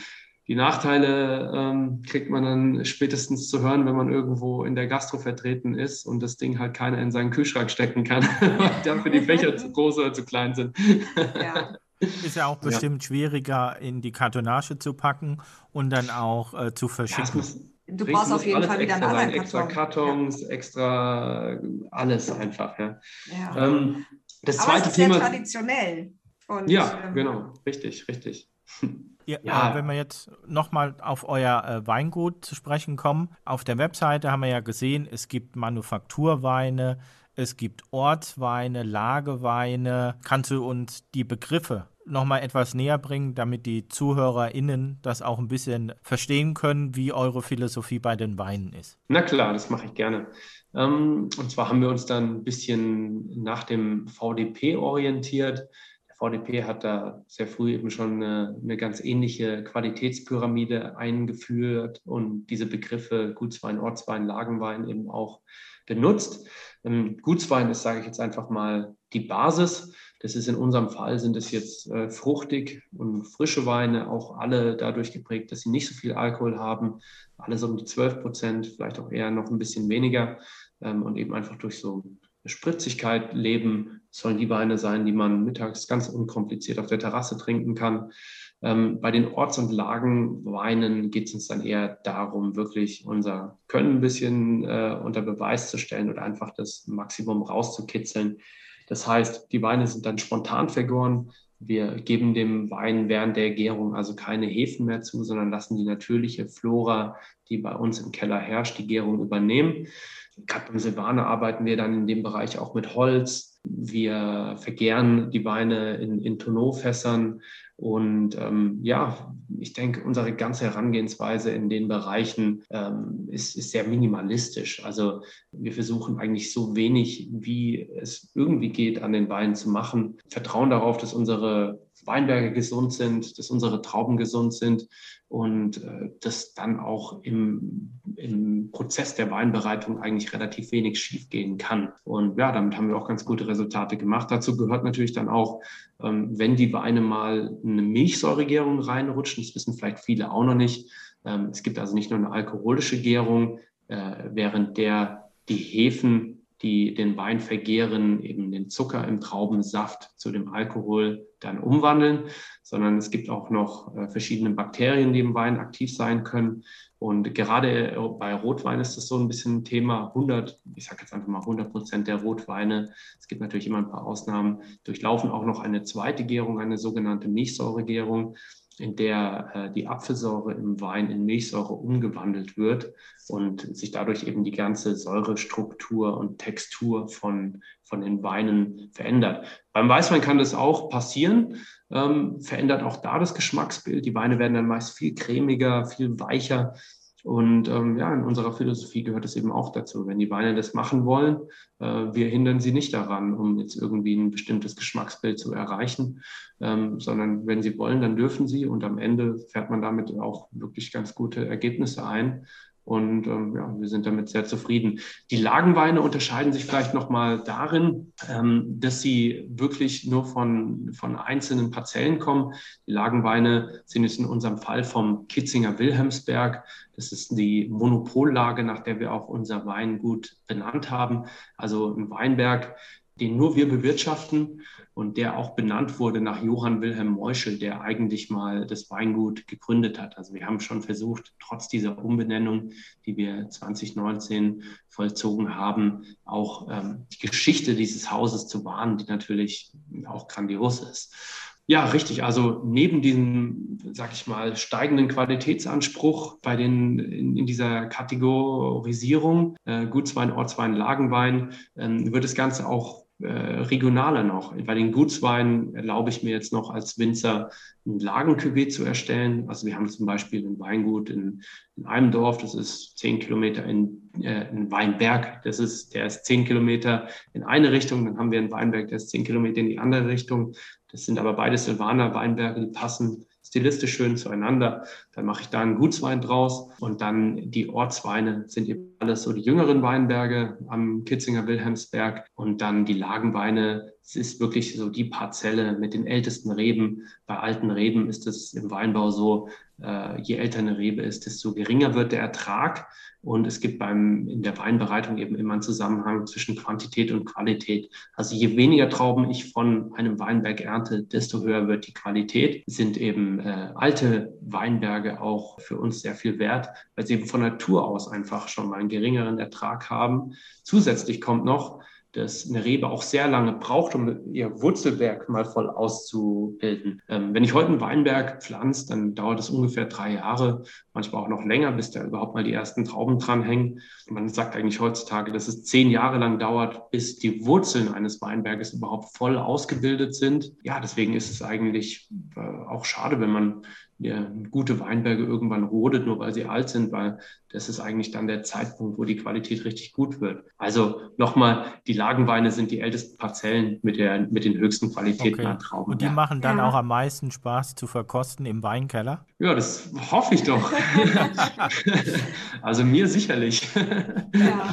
Die Nachteile ähm, kriegt man dann spätestens zu hören, wenn man irgendwo in der Gastro vertreten ist und das Ding halt keiner in seinen Kühlschrank stecken kann, weil dafür die Fächer zu groß oder zu klein sind. Ja. Ist ja auch bestimmt ja. schwieriger in die Kartonage zu packen und dann auch äh, zu verschicken. Ja, du brauchst auf jeden Fall wieder einen anderen Karton. Extra Kartons, ja. extra alles einfach. Ja. Ähm, das Aber zweite es ist Thema. Sehr traditionell. Und, ja, ähm, genau, richtig, richtig. Ja, ja. wenn wir jetzt nochmal auf euer äh, Weingut zu sprechen kommen, auf der Webseite haben wir ja gesehen, es gibt Manufakturweine, es gibt Ortsweine, Lageweine. Kannst du uns die Begriffe nochmal etwas näher bringen, damit die ZuhörerInnen das auch ein bisschen verstehen können, wie eure Philosophie bei den Weinen ist? Na klar, das mache ich gerne. Ähm, und zwar haben wir uns dann ein bisschen nach dem VDP orientiert. Der VDP hat da sehr früh eben schon eine, eine ganz ähnliche Qualitätspyramide eingeführt und diese Begriffe Gutswein, Ortswein, Lagenwein eben auch benutzt. Ähm, Gutswein ist, sage ich jetzt einfach mal, die Basis. Das ist in unserem Fall, sind es jetzt äh, fruchtig und frische Weine, auch alle dadurch geprägt, dass sie nicht so viel Alkohol haben, alles um die 12 Prozent, vielleicht auch eher noch ein bisschen weniger ähm, und eben einfach durch so eine Spritzigkeit leben. sollen die Weine sein, die man mittags ganz unkompliziert auf der Terrasse trinken kann. Ähm, bei den Orts- und Lagenweinen geht es uns dann eher darum, wirklich unser Können ein bisschen äh, unter Beweis zu stellen oder einfach das Maximum rauszukitzeln. Das heißt, die Weine sind dann spontan vergoren. Wir geben dem Wein während der Gärung also keine Hefen mehr zu, sondern lassen die natürliche Flora, die bei uns im Keller herrscht, die Gärung übernehmen. Gerade beim Silvaner arbeiten wir dann in dem Bereich auch mit Holz. Wir vergären die Weine in, in Tonneaufässern und ähm, ja, ich denke, unsere ganze Herangehensweise in den Bereichen ähm, ist, ist, sehr minimalistisch. Also wir versuchen eigentlich so wenig, wie es irgendwie geht, an den Weinen zu machen. Vertrauen darauf, dass unsere Weinberge gesund sind, dass unsere Trauben gesund sind und äh, dass dann auch im, im Prozess der Weinbereitung eigentlich relativ wenig schiefgehen kann. Und ja, damit haben wir auch ganz gute Resultate gemacht. Dazu gehört natürlich dann auch, ähm, wenn die Weine mal eine Milchsäuregärung reinrutschen, das wissen vielleicht viele auch noch nicht. Ähm, es gibt also nicht nur eine alkoholische Gärung, äh, während der die Hefen die den Wein vergehren, eben den Zucker im Traubensaft zu dem Alkohol dann umwandeln, sondern es gibt auch noch äh, verschiedene Bakterien, die im Wein aktiv sein können. Und gerade äh, bei Rotwein ist das so ein bisschen ein Thema. 100, ich sage jetzt einfach mal 100 Prozent der Rotweine, es gibt natürlich immer ein paar Ausnahmen, durchlaufen auch noch eine zweite Gärung, eine sogenannte Milchsäuregärung in der äh, die Apfelsäure im Wein in Milchsäure umgewandelt wird und sich dadurch eben die ganze Säurestruktur und Textur von, von den Weinen verändert. Beim Weißwein kann das auch passieren, ähm, verändert auch da das Geschmacksbild. Die Weine werden dann meist viel cremiger, viel weicher. Und ähm, ja, in unserer Philosophie gehört es eben auch dazu. Wenn die Weine das machen wollen, äh, wir hindern sie nicht daran, um jetzt irgendwie ein bestimmtes Geschmacksbild zu erreichen, ähm, sondern wenn sie wollen, dann dürfen sie und am Ende fährt man damit auch wirklich ganz gute Ergebnisse ein. Und ähm, ja, wir sind damit sehr zufrieden. Die Lagenweine unterscheiden sich vielleicht nochmal darin, ähm, dass sie wirklich nur von, von einzelnen Parzellen kommen. Die Lagenweine sind jetzt in unserem Fall vom Kitzinger Wilhelmsberg. Das ist die Monopollage, nach der wir auch unser Weingut benannt haben. Also ein Weinberg, den nur wir bewirtschaften und der auch benannt wurde nach Johann Wilhelm Meuschel, der eigentlich mal das Weingut gegründet hat. Also wir haben schon versucht, trotz dieser Umbenennung, die wir 2019 vollzogen haben, auch ähm, die Geschichte dieses Hauses zu wahren, die natürlich auch grandios ist. Ja, richtig. Also neben diesem, sag ich mal, steigenden Qualitätsanspruch bei den in, in dieser Kategorisierung äh, Gutswein, Ortswein, Lagenwein äh, wird das Ganze auch regionaler noch. Bei den Gutsweinen erlaube ich mir jetzt noch als Winzer ein Lagencuvée zu erstellen. Also wir haben zum Beispiel ein Weingut in, in einem Dorf, das ist zehn Kilometer in, äh, in Weinberg, das ist, der ist zehn Kilometer in eine Richtung. Dann haben wir einen Weinberg, der ist zehn Kilometer in die andere Richtung. Das sind aber beide Silvaner Weinberge, die passen stilistisch schön zueinander. Dann mache ich da einen Gutswein draus und dann die Ortsweine sind eben alles so die jüngeren Weinberge am Kitzinger Wilhelmsberg und dann die Lagenweine. Es ist wirklich so die Parzelle mit den ältesten Reben. Bei alten Reben ist es im Weinbau so, äh, je älter eine Rebe ist, desto geringer wird der Ertrag. Und es gibt beim, in der Weinbereitung eben immer einen Zusammenhang zwischen Quantität und Qualität. Also je weniger Trauben ich von einem Weinberg ernte, desto höher wird die Qualität. Sind eben äh, alte Weinberge auch für uns sehr viel wert, weil sie eben von Natur aus einfach schon mal einen geringeren Ertrag haben. Zusätzlich kommt noch, dass eine Rebe auch sehr lange braucht, um ihr Wurzelwerk mal voll auszubilden. Ähm, wenn ich heute einen Weinberg pflanze, dann dauert es ungefähr drei Jahre, manchmal auch noch länger, bis da überhaupt mal die ersten Trauben dranhängen. Man sagt eigentlich heutzutage, dass es zehn Jahre lang dauert, bis die Wurzeln eines Weinberges überhaupt voll ausgebildet sind. Ja, deswegen ist es eigentlich äh, auch schade, wenn man ja, gute Weinberge irgendwann rodet, nur weil sie alt sind, weil das ist eigentlich dann der Zeitpunkt, wo die Qualität richtig gut wird. Also nochmal, die Lagenweine sind die ältesten Parzellen mit, der, mit den höchsten Qualitäten okay. an Trauben. Und die ja. machen dann ja. auch am meisten Spaß zu verkosten im Weinkeller? Ja, das hoffe ich doch. also mir sicherlich. Ja.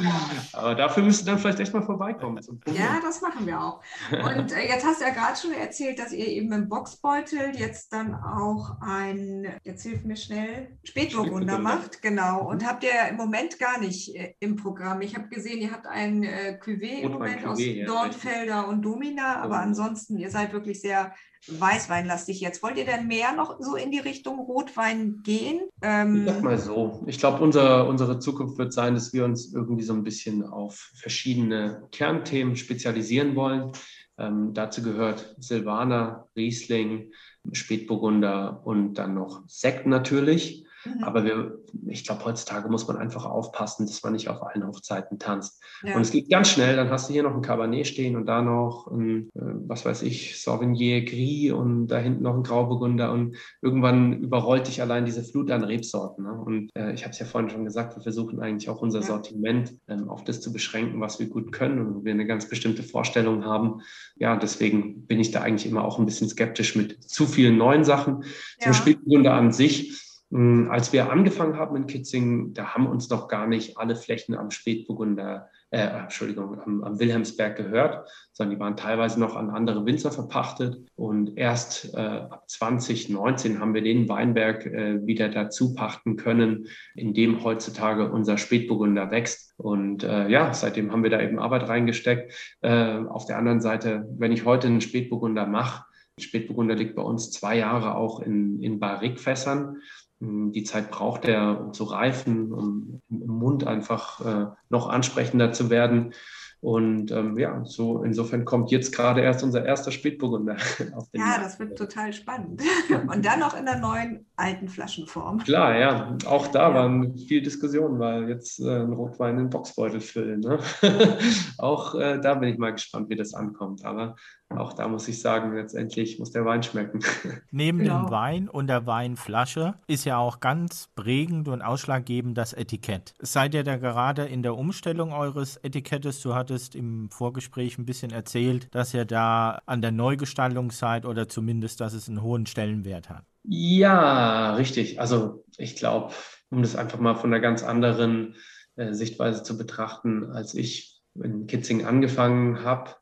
Aber dafür müsst ihr dann vielleicht echt mal vorbeikommen. Ja, das machen wir auch. Und äh, jetzt hast du ja gerade schon erzählt, dass ihr eben im Boxbeutel jetzt dann auch ein, jetzt hilf mir schnell, Spätburgunder macht. Genau. Und habt ihr im Moment gar nicht äh, im Programm. Ich habe gesehen, ihr habt ein äh, Cuvée im Moment Cuvée, aus ja, Dornfelder und Domina, aber ansonsten, ihr seid wirklich sehr weißweinlastig jetzt. Wollt ihr denn mehr noch so in die Richtung Rotwein gehen? Ähm, ich sag mal so. Ich glaube, unser, unsere Zukunft wird sein, dass wir uns irgendwie so ein bisschen auf verschiedene Kernthemen spezialisieren wollen. Ähm, dazu gehört Silvaner, Riesling, Spätburgunder und dann noch Sekt natürlich. Mhm. Aber wir, ich glaube, heutzutage muss man einfach aufpassen, dass man nicht auf allen Hochzeiten tanzt. Ja. Und es geht ganz schnell, dann hast du hier noch ein Cabernet stehen und da noch ein, äh, was weiß ich, Sauvignon Gris und da hinten noch ein Grauburgunder und irgendwann überrollt dich allein diese Flut an Rebsorten. Ne? Und äh, ich habe es ja vorhin schon gesagt, wir versuchen eigentlich auch unser ja. Sortiment ähm, auf das zu beschränken, was wir gut können und wir eine ganz bestimmte Vorstellung haben. Ja, deswegen bin ich da eigentlich immer auch ein bisschen skeptisch mit zu vielen neuen Sachen. Ja. Zum Spätburgunder an sich als wir angefangen haben in Kitzingen, da haben uns noch gar nicht alle Flächen am Spätburgunder, äh, Entschuldigung, am, am, Wilhelmsberg gehört, sondern die waren teilweise noch an andere Winzer verpachtet. Und erst äh, ab 2019 haben wir den Weinberg äh, wieder dazu pachten können, in dem heutzutage unser Spätburgunder wächst. Und äh, ja, seitdem haben wir da eben Arbeit reingesteckt. Äh, auf der anderen Seite, wenn ich heute einen Spätburgunder mache, Spätburgunder liegt bei uns zwei Jahre auch in, in Barrikfässern. Hm, die Zeit braucht er, um zu reifen, um im Mund einfach äh, noch ansprechender zu werden. Und ähm, ja, so insofern kommt jetzt gerade erst unser erster Spätburgunder auf den Ja, Markt. das wird total spannend. Und dann noch in der neuen alten Flaschenform. Klar, ja. Auch da ja. waren viel Diskussionen, weil jetzt äh, ein Rotwein in Boxbeutel füllen. Ne? auch äh, da bin ich mal gespannt, wie das ankommt. Aber auch da muss ich sagen, letztendlich muss der Wein schmecken. Neben genau. dem Wein und der Weinflasche ist ja auch ganz prägend und ausschlaggebend das Etikett. Seid ihr da gerade in der Umstellung eures Etikettes? Du hattest im Vorgespräch ein bisschen erzählt, dass ihr da an der Neugestaltung seid oder zumindest, dass es einen hohen Stellenwert hat. Ja, richtig. Also ich glaube, um das einfach mal von einer ganz anderen äh, Sichtweise zu betrachten, als ich in Kitzing angefangen habe,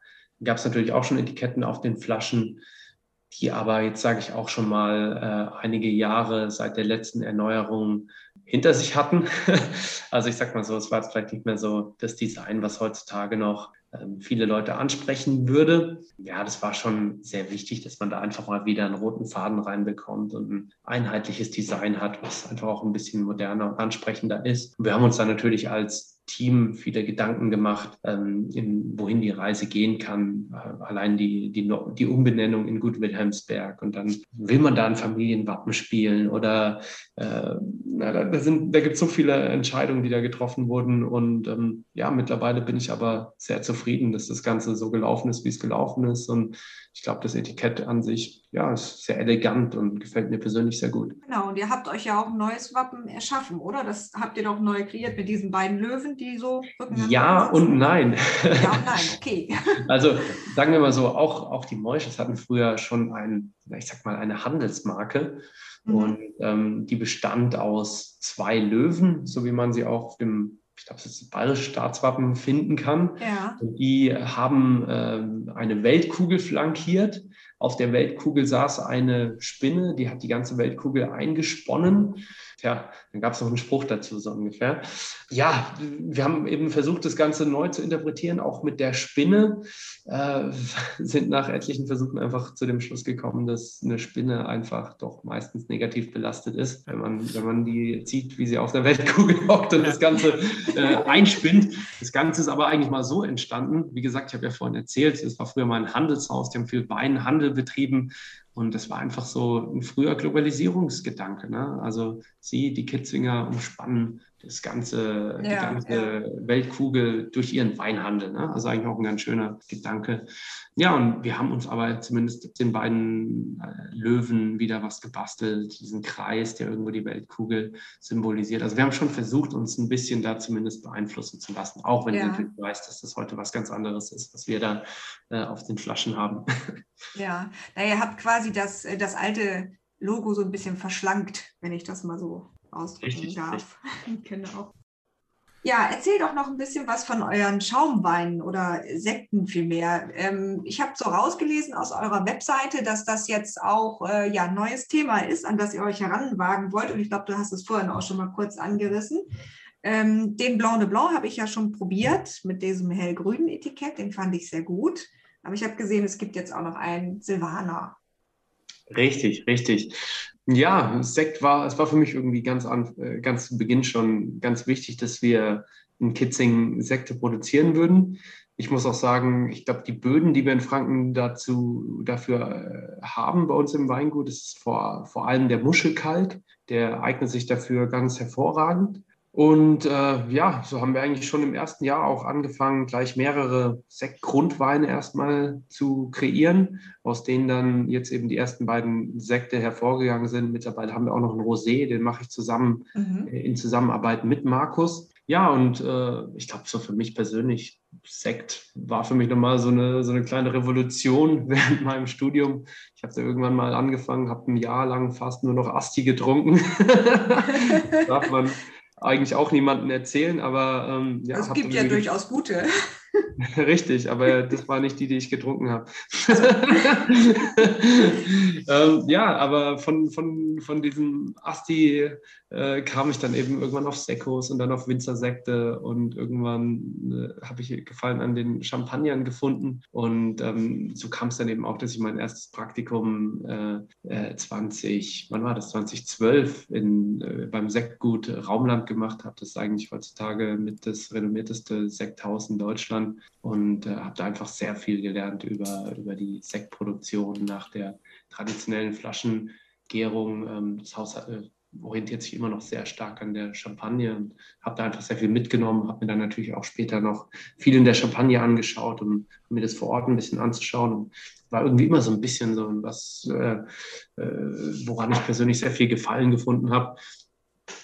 gab es natürlich auch schon Etiketten auf den Flaschen, die aber jetzt sage ich auch schon mal äh, einige Jahre seit der letzten Erneuerung hinter sich hatten. also ich sag mal so, es war jetzt vielleicht nicht mehr so das Design, was heutzutage noch viele Leute ansprechen würde. Ja, das war schon sehr wichtig, dass man da einfach mal wieder einen roten Faden reinbekommt und ein einheitliches Design hat, was einfach auch ein bisschen moderner und ansprechender ist. Wir haben uns da natürlich als Team viele Gedanken gemacht, ähm, in, wohin die Reise gehen kann. Äh, allein die, die, die Umbenennung in Gut Wilhelmsberg und dann will man da ein Familienwappen spielen oder äh, na, da, da, gibt es so viele Entscheidungen, die da getroffen wurden und ähm, ja, mittlerweile bin ich aber sehr zufrieden, dass das Ganze so gelaufen ist, wie es gelaufen ist und ich glaube, das Etikett an sich, ja, ist sehr elegant und gefällt mir persönlich sehr gut. Genau, und ihr habt euch ja auch ein neues Wappen erschaffen, oder? Das habt ihr doch neu kreiert mit diesen beiden Löwen, die so Ja und nein. Ja und nein, okay. Also sagen wir mal so, auch, auch die Moisches hatten früher schon ein, ich sag mal, eine Handelsmarke. Mhm. Und ähm, die bestand aus zwei Löwen, so wie man sie auch auf dem ich glaube, das ist das bayerische Staatswappen finden kann. Ja. Die haben ähm, eine Weltkugel flankiert. Auf der Weltkugel saß eine Spinne, die hat die ganze Weltkugel eingesponnen. Tja, dann gab es noch einen Spruch dazu, so ungefähr. Ja, wir haben eben versucht, das Ganze neu zu interpretieren, auch mit der Spinne. Äh, sind nach etlichen Versuchen einfach zu dem Schluss gekommen, dass eine Spinne einfach doch meistens negativ belastet ist, wenn man, wenn man die sieht, wie sie auf der Weltkugel hockt und das Ganze äh, einspinnt. Das Ganze ist aber eigentlich mal so entstanden. Wie gesagt, ich habe ja vorhin erzählt, es war früher mal ein Handelshaus, die haben viel Weinhandel betrieben und das war einfach so ein früher Globalisierungsgedanke. Ne? Also sie, die Kitzinger, umspannen das ganze, ja, die ganze ja. Weltkugel durch ihren Weinhandel. Ne? Also eigentlich auch ein ganz schöner Gedanke. Ja, und wir haben uns aber zumindest den beiden äh, Löwen wieder was gebastelt, diesen Kreis, der irgendwo die Weltkugel symbolisiert. Also wir haben schon versucht, uns ein bisschen da zumindest beeinflussen zu lassen, auch wenn ja. ich natürlich weiß, dass das heute was ganz anderes ist, was wir da äh, auf den Flaschen haben. Ja, na, ihr habt quasi das, äh, das alte Logo so ein bisschen verschlankt, wenn ich das mal so ausdrücken richtig, darf. Richtig. genau. Ja, erzähl doch noch ein bisschen was von euren Schaumweinen oder Sekten vielmehr. Ähm, ich habe so rausgelesen aus eurer Webseite, dass das jetzt auch äh, ja, ein neues Thema ist, an das ihr euch heranwagen wollt. Und ich glaube, du hast es vorhin auch schon mal kurz angerissen. Ähm, den Blanc de Blanc habe ich ja schon probiert mit diesem hellgrünen Etikett. Den fand ich sehr gut. Aber ich habe gesehen, es gibt jetzt auch noch einen Silvaner. Richtig, richtig. Ja, Sekt war, es war für mich irgendwie ganz, an, äh, ganz zu Beginn schon ganz wichtig, dass wir in Kitzing Sekte produzieren würden. Ich muss auch sagen, ich glaube, die Böden, die wir in Franken dazu, dafür äh, haben bei uns im Weingut, ist vor, vor allem der Muschelkalk. Der eignet sich dafür ganz hervorragend. Und äh, ja, so haben wir eigentlich schon im ersten Jahr auch angefangen, gleich mehrere Sektgrundweine erstmal zu kreieren, aus denen dann jetzt eben die ersten beiden Sekte hervorgegangen sind. Mittlerweile haben wir auch noch einen Rosé, den mache ich zusammen mhm. Äh, in Zusammenarbeit mit Markus. Ja, und äh, ich glaube, so für mich persönlich, Sekt war für mich nochmal so eine, so eine kleine Revolution während meinem Studium. Ich habe da irgendwann mal angefangen, habe ein Jahr lang fast nur noch Asti getrunken. Darf man eigentlich auch niemandem erzählen, aber ähm, ja. Es gibt ja durchaus gute. Richtig, aber das war nicht die, die ich getrunken habe. ähm, ja, aber von, von, von diesem Asti äh, kam ich dann eben irgendwann auf Sekos und dann auf Winzersekte und irgendwann äh, habe ich Gefallen an den Champagnern gefunden und ähm, so kam es dann eben auch, dass ich mein erstes Praktikum äh, 20, äh, wann war das, 2012 in, äh, beim Sektgut Raumland gemacht habe. Das ist eigentlich heutzutage mit das renommierteste Sekthaus in Deutschland Und äh, habe da einfach sehr viel gelernt über, über die Sektproduktion nach der traditionellen Flaschengärung. Ähm, das Haus äh, orientiert sich immer noch sehr stark an der Champagne und habe da einfach sehr viel mitgenommen, habe mir dann natürlich auch später noch viel in der Champagne angeschaut, um mir das vor Ort ein bisschen anzuschauen. Und war irgendwie immer so ein bisschen so was, äh, äh, woran ich persönlich sehr viel Gefallen gefunden habe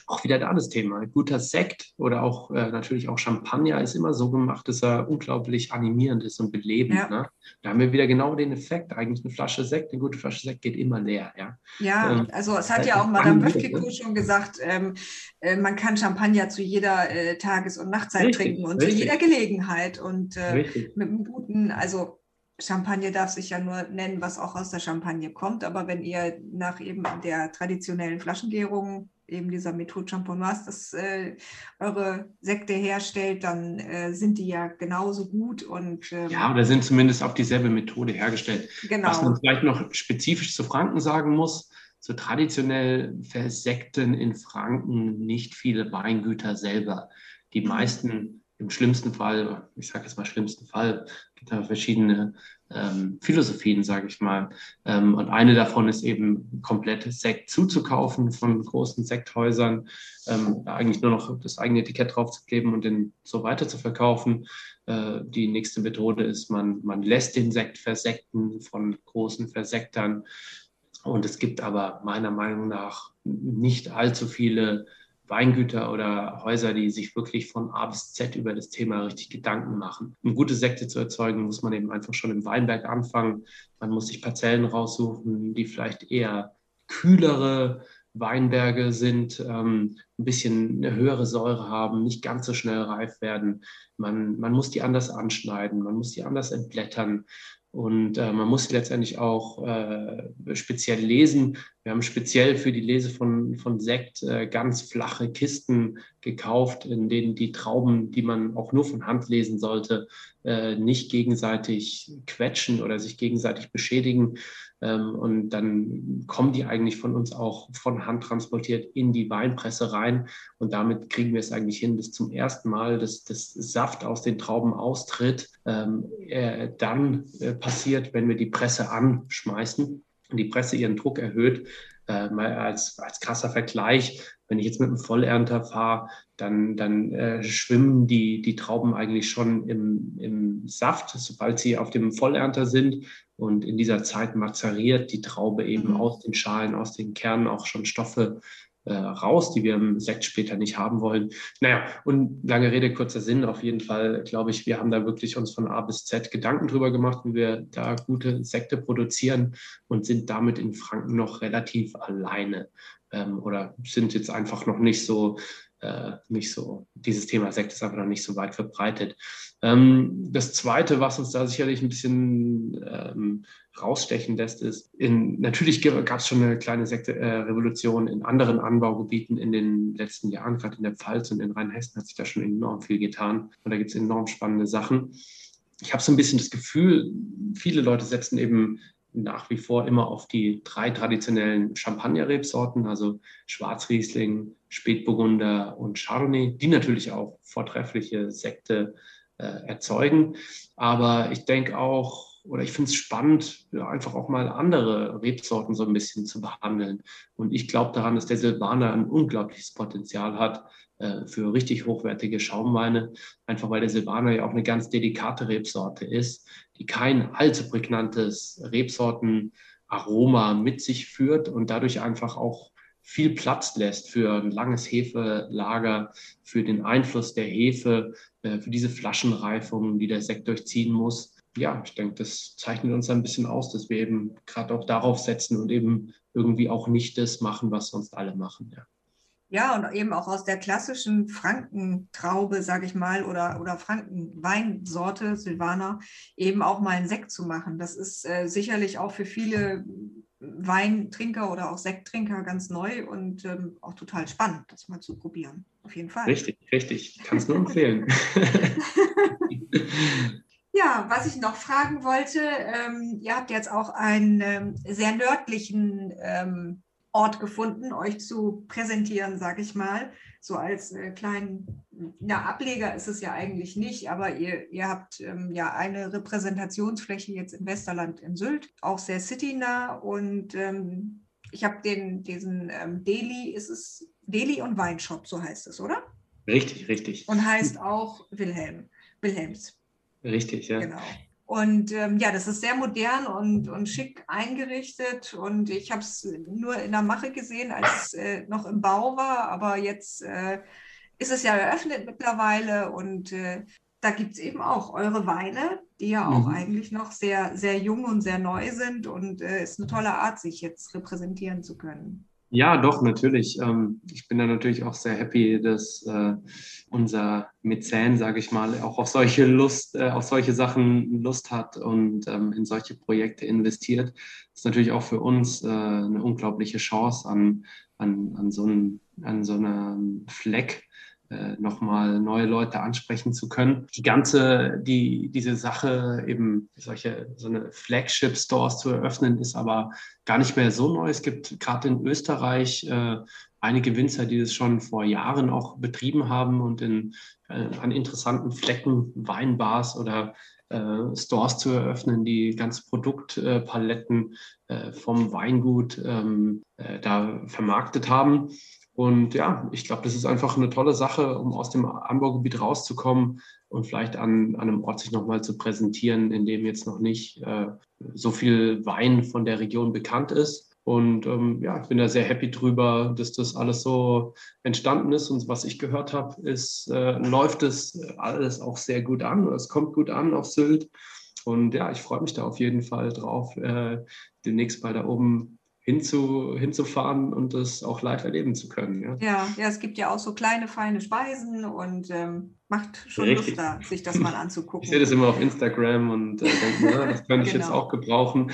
auch wieder da das Thema. Guter Sekt oder auch äh, natürlich auch Champagner ist immer so gemacht, dass er unglaublich animierend ist und belebend. Ja. Ne? Da haben wir wieder genau den Effekt. Eigentlich eine Flasche Sekt, eine gute Flasche Sekt geht immer leer. Ja, ja ähm, also es hat ja auch Madame Böfkeko ne? schon gesagt, ähm, äh, man kann Champagner zu jeder äh, Tages- und Nachtzeit richtig, trinken und richtig. zu jeder Gelegenheit. Und äh, mit einem guten, also Champagner darf sich ja nur nennen, was auch aus der Champagne kommt. Aber wenn ihr nach eben der traditionellen Flaschengärung eben dieser Methode Champenoise, das äh, eure Sekte herstellt, dann äh, sind die ja genauso gut und ähm, ja, oder sind zumindest auf dieselbe Methode hergestellt. Genau. Was man vielleicht noch spezifisch zu Franken sagen muss, so traditionell versekten in Franken nicht viele Weingüter selber. Die mhm. meisten im schlimmsten Fall, ich sage jetzt mal schlimmsten Fall, gibt da verschiedene ähm, Philosophien, sage ich mal. Ähm, und eine davon ist eben komplett Sekt zuzukaufen von großen Sekthäusern, ähm, eigentlich nur noch das eigene Etikett draufzukleben und den so weiter zu verkaufen. Äh, die nächste Methode ist, man, man lässt den Sekt versekten von großen Versektern. Und es gibt aber meiner Meinung nach nicht allzu viele Weingüter oder Häuser, die sich wirklich von A bis Z über das Thema richtig Gedanken machen. Um gute Sekte zu erzeugen, muss man eben einfach schon im Weinberg anfangen. Man muss sich Parzellen raussuchen, die vielleicht eher kühlere Weinberge sind, ähm, ein bisschen eine höhere Säure haben, nicht ganz so schnell reif werden. Man, man muss die anders anschneiden, man muss die anders entblättern. Und äh, man muss letztendlich auch äh, speziell lesen. Wir haben speziell für die Lese von, von Sekt äh, ganz flache Kisten gekauft, in denen die Trauben, die man auch nur von Hand lesen sollte, äh, nicht gegenseitig quetschen oder sich gegenseitig beschädigen. Ähm, und dann kommen die eigentlich von uns auch von Hand transportiert in die Weinpresse rein. Und damit kriegen wir es eigentlich hin, dass zum ersten Mal dass das Saft aus den Trauben austritt. Ähm, äh, dann äh, passiert, wenn wir die Presse anschmeißen und die Presse ihren Druck erhöht. Äh, mal als, als krasser Vergleich, wenn ich jetzt mit einem Vollernter fahre, dann, dann äh, schwimmen die, die Trauben eigentlich schon im, im Saft, sobald sie auf dem Vollernter sind. Und in dieser Zeit mazeriert die Traube eben mhm. aus den Schalen, aus den Kernen auch schon Stoffe äh, raus, die wir im Sekt später nicht haben wollen. Naja, und lange Rede, kurzer Sinn, auf jeden Fall glaube ich, wir haben da wirklich uns von A bis Z Gedanken drüber gemacht, wie wir da gute Sekte produzieren und sind damit in Franken noch relativ alleine ähm, oder sind jetzt einfach noch nicht so äh, nicht so, dieses Thema Sekt ist einfach noch nicht so weit verbreitet. Ähm, das Zweite, was uns da sicherlich ein bisschen ähm, rausstechen lässt, ist, in, natürlich gab es schon eine kleine Sekte-Revolution äh, in anderen Anbaugebieten in den letzten Jahren, gerade in der Pfalz und in Rheinhessen hat sich da schon enorm viel getan und da gibt es enorm spannende Sachen. Ich habe so ein bisschen das Gefühl, viele Leute setzen eben nach wie vor immer auf die drei traditionellen Champagner-Rebsorten, also Schwarzriesling, Spätburgunder und Chardonnay, die natürlich auch vortreffliche Sekte äh, erzeugen. Aber ich denke auch, oder ich finde es spannend, ja, einfach auch mal andere Rebsorten so ein bisschen zu behandeln. Und ich glaube daran, dass der Silvaner ein unglaubliches Potenzial hat äh, für richtig hochwertige Schaumweine, einfach weil der Silvaner ja auch eine ganz delikate Rebsorte ist, die kein allzu prägnantes Rebsortenaroma mit sich führt und dadurch einfach auch viel Platz lässt für ein langes Hefelager, für den Einfluss der Hefe, äh, für diese Flaschenreifung, die der Sekt durchziehen muss. Ja, ich denke, das zeichnet uns ein bisschen aus, dass wir eben gerade auch darauf setzen und eben irgendwie auch nicht das machen, was sonst alle machen. Ja. Ja, und eben auch aus der klassischen Frankentraube, sage ich mal, oder, oder Frankenweinsorte, Silvaner, eben auch mal einen Sekt zu machen. Das ist äh, sicherlich auch für viele Weintrinker oder auch Sekttrinker ganz neu und ähm, auch total spannend, das mal zu probieren. Auf jeden Fall. Richtig, richtig. Ich kann es nur empfehlen. Ja, was ich noch fragen wollte, ähm, ihr habt jetzt auch einen ähm, sehr nördlichen ähm, Ort gefunden, euch zu präsentieren, sage ich mal, so als äh, kleinen na, Ableger ist es ja eigentlich nicht, aber ihr, ihr habt ähm, ja eine Repräsentationsfläche jetzt in Westerland in Sylt, auch sehr citynah und ähm, ich habe den, diesen ähm, Deli, ist es Deli und Weinshop, so heißt es, oder? Richtig, richtig. Und heißt auch Wilhelm, Wilhelms. Richtig, ja. Genau. Und ähm, ja, das ist sehr modern und, und schick eingerichtet. Und ich habe es nur in der Mache gesehen, als es äh, noch im Bau war. Aber jetzt äh, ist es ja eröffnet mittlerweile. Und äh, da gibt es eben auch eure Weine, die ja auch mhm. eigentlich noch sehr, sehr jung und sehr neu sind. Und es äh, ist eine tolle Art, sich jetzt repräsentieren zu können. Ja, doch, natürlich. Ähm, ich bin da natürlich auch sehr happy, dass äh, unser Mäzen, sage ich mal, auch auf solche Lust, äh, auf solche Sachen Lust hat und ähm, in solche Projekte investiert. Das ist natürlich auch für uns äh, eine unglaubliche Chance an, an, an, so, einem, an so einem Fleck, nochmal neue Leute ansprechen zu können. Die ganze, die, diese Sache eben solche, so eine Flagship-Stores zu eröffnen, ist aber gar nicht mehr so neu. Es gibt gerade in Österreich äh, einige Winzer, die das schon vor Jahren auch betrieben haben und in, äh, an interessanten Flecken, Weinbars oder äh, Stores zu eröffnen, die ganz Produktpaletten äh, vom Weingut ähm, äh, da vermarktet haben. Und ja, ich glaube, das ist einfach eine tolle Sache, um aus dem Anbaugebiet rauszukommen und vielleicht an, an einem Ort sich nochmal zu präsentieren, in dem jetzt noch nicht äh, so viel Wein von der Region bekannt ist. Und ähm, ja, ich bin da sehr happy drüber, dass das alles so entstanden ist. Und was ich gehört habe, ist, äh, läuft es alles auch sehr gut an. Es kommt gut an auf Sylt. Und ja, ich freue mich da auf jeden Fall drauf, äh, demnächst mal da oben hinzu, hinzufahren und das auch live erleben zu können. Ja, ja, ja es gibt ja auch so kleine, feine Speisen und ähm, macht schon Richtig. Lust da, sich das mal anzugucken. Ich sehe das immer auf Instagram und äh, denke, na, das könnte ich genau. jetzt auch gebrauchen.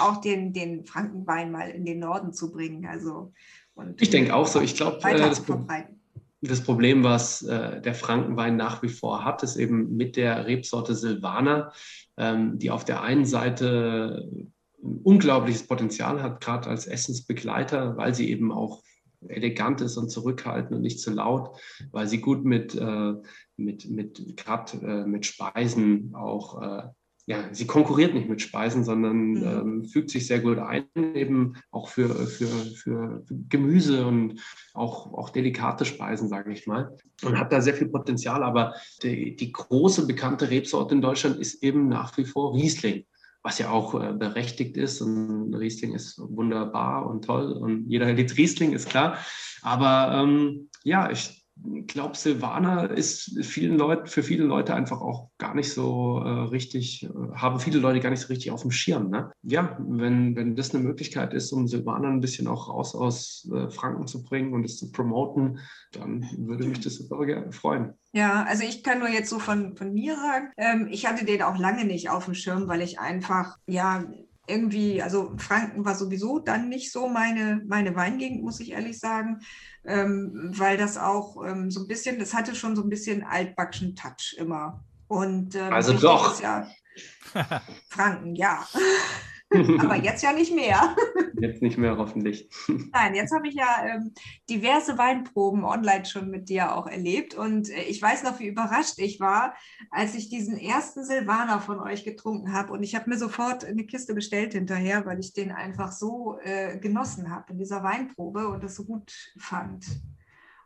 auch den, den Frankenwein mal in den Norden zu bringen. Also, und, ich denke auch so. Ich glaube, äh, das, das, Problem, was äh, der Frankenwein nach wie vor hat, ist eben mit der Rebsorte Silvaner, ähm, die auf der einen Seite ein unglaubliches Potenzial hat, gerade als Essensbegleiter, weil sie eben auch elegant ist und zurückhaltend und nicht zu laut, weil sie gut mit, äh, mit, mit gerade äh, mit Speisen auch, äh, ja, sie konkurriert nicht mit Speisen, sondern mhm. ähm, fügt sich sehr gut ein, eben auch für, für, für Gemüse und auch, auch delikate Speisen, sage ich mal. Und hat da sehr viel Potenzial. Aber die, die große bekannte Rebsorte in Deutschland ist eben nach wie vor Riesling was ja auch äh, berechtigt ist. Und Riesling ist wunderbar und toll und jeder liebt Riesling, ist klar. Aber ähm, ja, ich glaube, Silvaner ist vielen Leuten, für viele Leute einfach auch gar nicht so äh, richtig, äh, haben viele Leute gar nicht so richtig auf dem Schirm. Ne? Ja, wenn, wenn das eine Möglichkeit ist, um Silvaner ein bisschen auch raus aus äh, Franken zu bringen und es zu promoten, dann würde mich das super freuen. Ja, also ich kann nur jetzt so von, von mir sagen, ähm, ich hatte den auch lange nicht auf dem Schirm, weil ich einfach, ja, irgendwie, also Franken war sowieso dann nicht so meine, meine Weingegend, muss ich ehrlich sagen, ähm, weil das auch ähm, so ein bisschen, das hatte schon so ein bisschen altbackschen Touch immer. Und, ähm, also doch. Ja, Franken, ja. Aber jetzt ja nicht mehr. Jetzt nicht mehr, hoffentlich. Nein, jetzt habe ich ja ähm, diverse Weinproben online schon mit dir auch erlebt. Und äh, ich weiß noch, wie überrascht ich war, als ich diesen ersten Silvaner von euch getrunken habe. Und ich habe mir sofort eine Kiste bestellt hinterher, weil ich den einfach so äh, genossen habe in dieser Weinprobe und das so gut fand.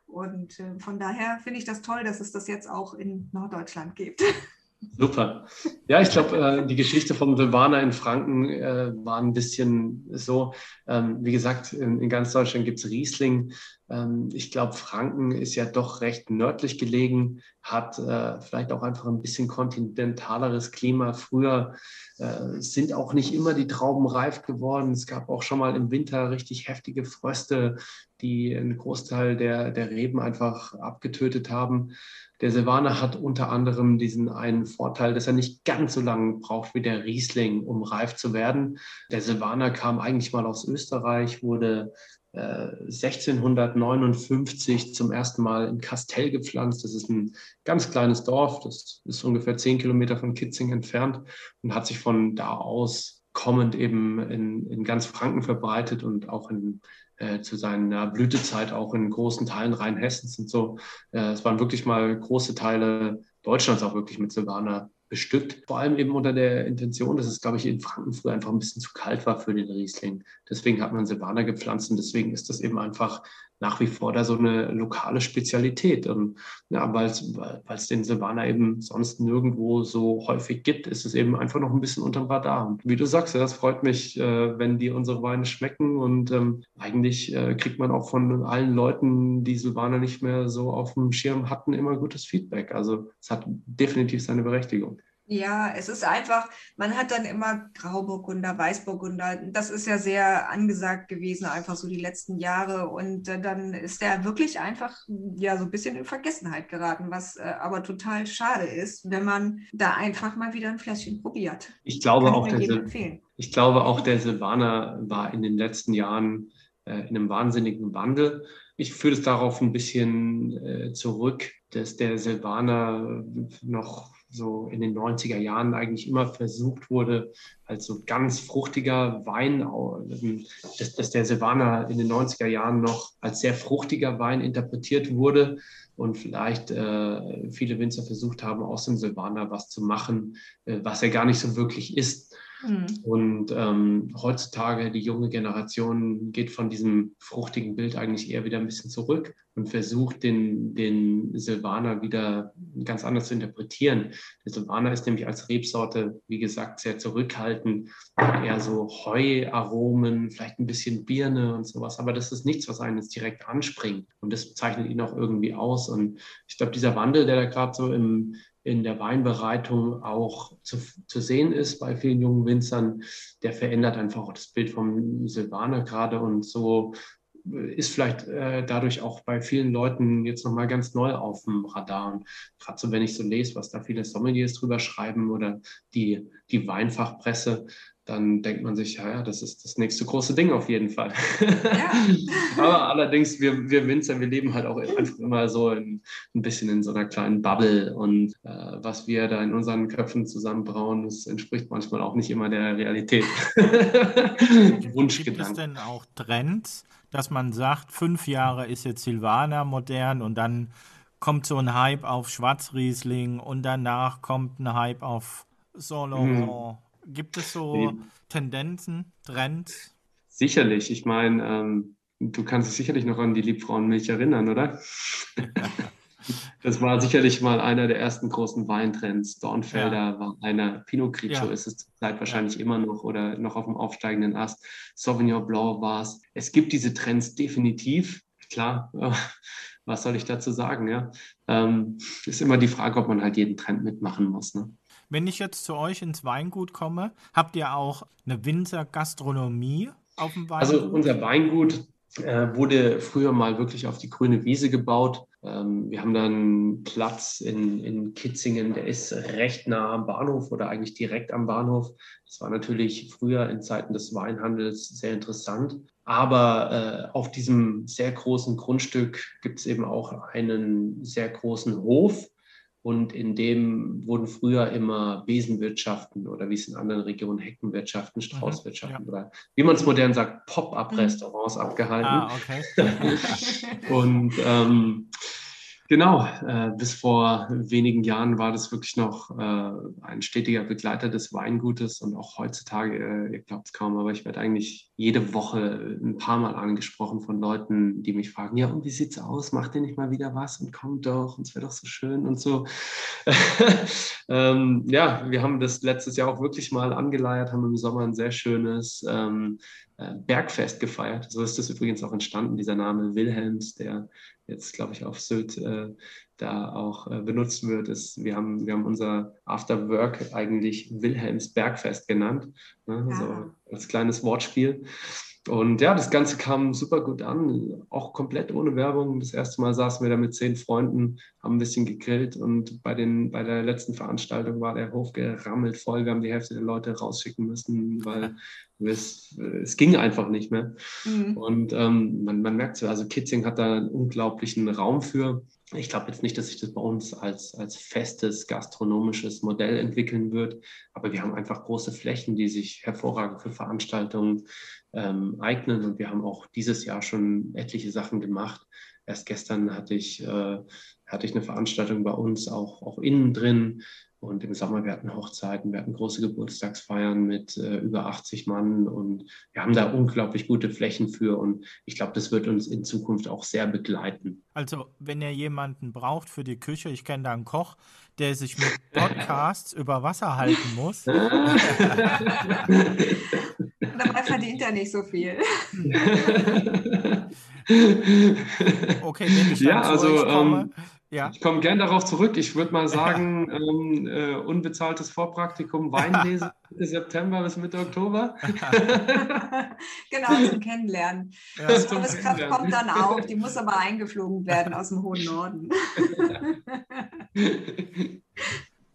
Und äh, von daher finde ich das toll, dass es das jetzt auch in Norddeutschland gibt. Super. Ja, ich glaube, äh, die Geschichte vom Silvaner in Franken äh, war ein bisschen so. Ähm, wie gesagt, in, in ganz Deutschland gibt es Riesling. Ähm, ich glaube, Franken ist ja doch recht nördlich gelegen, hat äh, vielleicht auch einfach ein bisschen kontinentaleres Klima. Früher äh, sind auch nicht immer die Trauben reif geworden. Es gab auch schon mal im Winter richtig heftige Fröste, die einen Großteil der, der Reben einfach abgetötet haben. Der Silvaner hat unter anderem diesen einen Vorteil, dass er nicht ganz so lange braucht wie der Riesling, um reif zu werden. Der Silvaner kam eigentlich mal aus Österreich, wurde 1659 äh, zum ersten Mal in Kastell gepflanzt. Das ist ein ganz kleines Dorf, das ist ungefähr zehn Kilometer von Kitzing entfernt und hat sich von da aus kommend eben in, in ganz Franken verbreitet und auch in äh, zu seiner Blütezeit auch in großen Teilen Rheinhessens und so. Äh, es waren wirklich mal große Teile Deutschlands auch wirklich mit Silvaner bestückt. Vor allem eben unter der Intention, dass es, glaube ich, in Franken früher einfach ein bisschen zu kalt war für den Riesling. Deswegen hat man Silvaner gepflanzt und deswegen ist das eben einfach nach wie vor da so eine lokale Spezialität. Und ja, weil es den Silvaner eben sonst nirgendwo so häufig gibt, ist es eben einfach noch ein bisschen unterm Radar. Und wie du sagst, ja, das freut mich, äh, wenn die unsere Weine schmecken. Und ähm, eigentlich äh, kriegt man auch von allen Leuten, die Silvaner nicht mehr so auf dem Schirm hatten, immer gutes Feedback. Also es hat definitiv seine Berechtigung. Ja, es ist einfach, man hat dann immer Grauburgunder, Weißburgunder. Das ist ja sehr angesagt gewesen, einfach so die letzten Jahre. Und äh, dann ist der wirklich einfach ja so ein bisschen in Vergessenheit geraten, was äh, aber total schade ist, wenn man da einfach mal wieder ein Fläschchen probiert. Ich glaube, auch der, ich glaube auch der Silvaner war in den letzten Jahren äh, in einem wahnsinnigen Wandel. Ich führe es darauf ein bisschen äh, zurück, dass der Silvaner noch so in den 90er Jahren eigentlich immer versucht wurde, als so ganz fruchtiger Wein, dass, dass der Silvaner in den 90er Jahren noch als sehr fruchtiger Wein interpretiert wurde und vielleicht äh, viele Winzer versucht haben, aus dem Silvaner was zu machen, äh, was er gar nicht so wirklich ist. Mhm. Und ähm, heutzutage die junge Generation geht von diesem fruchtigen Bild eigentlich eher wieder ein bisschen zurück und versucht, den, den Silvaner wieder ganz anders zu interpretieren. Der Silvaner ist nämlich als Rebsorte, wie gesagt, sehr zurückhaltend, eher so Heuaromen, vielleicht ein bisschen Birne und sowas. Aber das ist nichts, was einen jetzt direkt anspringt. Und das zeichnet ihn auch irgendwie aus. Und ich glaube, dieser Wandel, der da gerade so im, in der Weinbereitung auch zu, zu sehen ist bei vielen jungen Winzern, der verändert einfach auch das Bild vom Silvaner gerade und so ist vielleicht äh, dadurch auch bei vielen Leuten jetzt nochmal ganz neu auf dem Radar. Und gerade so, wenn ich so lese, was da viele Sommeliers drüber schreiben oder die, die Weinfachpresse, dann denkt man sich, ja, ja, das ist das nächste große Ding auf jeden Fall. Ja. Aber allerdings, wir, wir Winzer, wir leben halt auch einfach immer so in, ein bisschen in so einer kleinen Bubble und äh, was wir da in unseren Köpfen zusammenbrauen, das entspricht manchmal auch nicht immer der Realität. Wunschgedanken. Gibt es denn auch Trends, dass man sagt, fünf Jahre ist jetzt Silvaner modern und dann kommt so ein Hype auf Schwarzriesling und danach kommt ein Hype auf Saint-Laurent. Hm Gibt es so nee. Tendenzen, Trends? Sicherlich. Ich meine, ähm, du kannst dich sicherlich noch an die Liebfrauenmilch erinnern, oder? das war sicherlich mal einer der ersten großen Weintrends. Dornfelder ja. war einer. Pinot Grigio ja. ist es zurzeit wahrscheinlich ja. immer noch oder noch auf dem aufsteigenden Ast. Sauvignon Blanc war es. Es gibt diese Trends definitiv. Klar, was soll ich dazu sagen? Ja, ähm, ist immer die Frage, ob man halt jeden Trend mitmachen muss. Ne? Wenn ich jetzt zu euch ins Weingut komme, habt ihr auch eine Winzer-Gastronomie auf dem Weingut? Also unser Weingut äh, wurde früher mal wirklich auf die grüne Wiese gebaut. Ähm, wir haben dann Platz in, in Kitzingen, der ist recht nah am Bahnhof oder eigentlich direkt am Bahnhof. Das war natürlich früher in Zeiten des Weinhandels sehr interessant. Aber äh, auf diesem sehr großen Grundstück gibt es eben auch einen sehr großen Hof und in dem wurden früher immer Besenwirtschaften oder wie es in anderen Regionen Heckenwirtschaften, mhm, Straußwirtschaften ja. oder wie man es modern sagt, Pop-up-Restaurants mhm. abgehalten. Ah, okay. und ähm, Genau, äh, bis vor wenigen Jahren war das wirklich noch äh, ein stetiger Begleiter des Weingutes und auch heutzutage, äh, ihr glaubt es kaum, aber ich werde eigentlich jede Woche ein paar Mal angesprochen von Leuten, die mich fragen, ja, und wie sieht's aus? Macht ihr nicht mal wieder was und kommt doch und es wäre doch so schön und so. ähm, ja, wir haben das letztes Jahr auch wirklich mal angeleiert, haben im Sommer ein sehr schönes ähm, äh, Bergfest gefeiert. So ist das übrigens auch entstanden, dieser Name Wilhelms, der jetzt, glaube ich, auf Sylt äh, da auch äh, benutzt wird. Ist, wir, haben, wir haben unser After Work eigentlich Wilhelms Bergfest genannt, ne? ja. so als kleines Wortspiel. Und ja, das Ganze kam super gut an, auch komplett ohne Werbung. Das erste Mal saßen wir da mit zehn Freunden, haben ein bisschen gegrillt und bei, den, bei der letzten Veranstaltung war der Hof gerammelt voll. Wir haben die Hälfte der Leute rausschicken müssen, weil es, es ging einfach nicht mehr. Mhm. Und ähm, man, man merkt so, also Kitzing hat da einen unglaublichen Raum für. Ich glaube jetzt nicht, dass sich das bei uns als, als festes gastronomisches Modell entwickeln wird, aber wir haben einfach große Flächen, die sich hervorragend für Veranstaltungen ähm, eignen und wir haben auch dieses Jahr schon etliche Sachen gemacht. Erst gestern hatte ich, äh, hatte ich eine Veranstaltung bei uns auch, auch innen drin und im Sommer, wir hatten Hochzeiten, wir hatten große Geburtstagsfeiern mit äh, über 80 Mann und wir haben da unglaublich gute Flächen für und ich glaube, das wird uns in Zukunft auch sehr begleiten. Also, wenn ihr jemanden braucht für die Küche, ich kenne da einen Koch, der sich mit Podcasts über Wasser halten muss. Dabei verdient er nicht so viel. okay, wenn ich dann ja, also, komme, ähm, ja. Ich komme gern darauf zurück. Ich würde mal sagen, ja. ähm, äh, unbezahltes Vorpraktikum Weinlesen Mitte September bis Mitte Oktober. genau, zum Kennenlernen. Ja, die Bundeskraft kommt dann auch, die muss aber eingeflogen werden aus dem hohen Norden.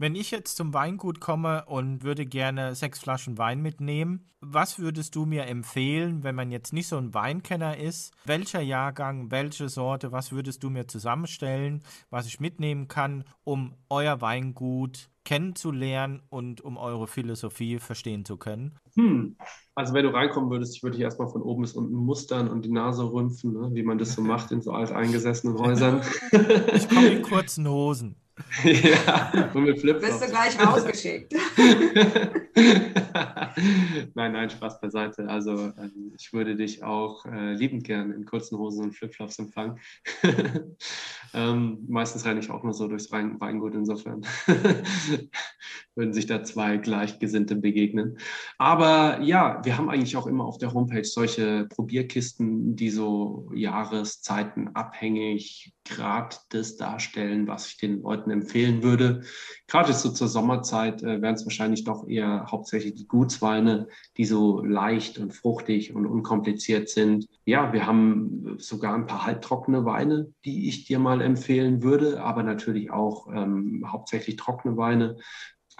Wenn ich jetzt zum Weingut komme und würde gerne sechs Flaschen Wein mitnehmen, was würdest du mir empfehlen, wenn man jetzt nicht so ein Weinkenner ist? Welcher Jahrgang, welche Sorte, was würdest du mir zusammenstellen, was ich mitnehmen kann, um euer Weingut kennenzulernen und um eure Philosophie verstehen zu können? Hm. Also wenn du reinkommen würdest, ich würde dich erstmal von oben bis unten mustern und die Nase rümpfen, ne? wie man das so macht in so alteingesessenen Häusern. ich komme in kurzen Hosen. Ja, und mit Flipflops. Bist du gleich rausgeschickt. nein, nein, Spaß beiseite. Also ähm, ich würde dich auch äh, liebend gern in kurzen Hosen und Flipflops empfangen. ähm, meistens renne ich auch nur so durchs Weingut, insofern würden sich da zwei Gleichgesinnte begegnen. Aber ja, wir haben eigentlich auch immer auf der Homepage solche Probierkisten, die so Jahreszeiten abhängig gratis darstellen, was ich den Leuten empfehlen würde. Gerade so zur Sommerzeit äh, werden es wahrscheinlich doch eher hauptsächlich die Gutsweine, die so leicht und fruchtig und unkompliziert sind. Ja, wir haben sogar ein paar halbtrockene Weine, die ich dir mal empfehlen würde, aber natürlich auch ähm, hauptsächlich trockene Weine.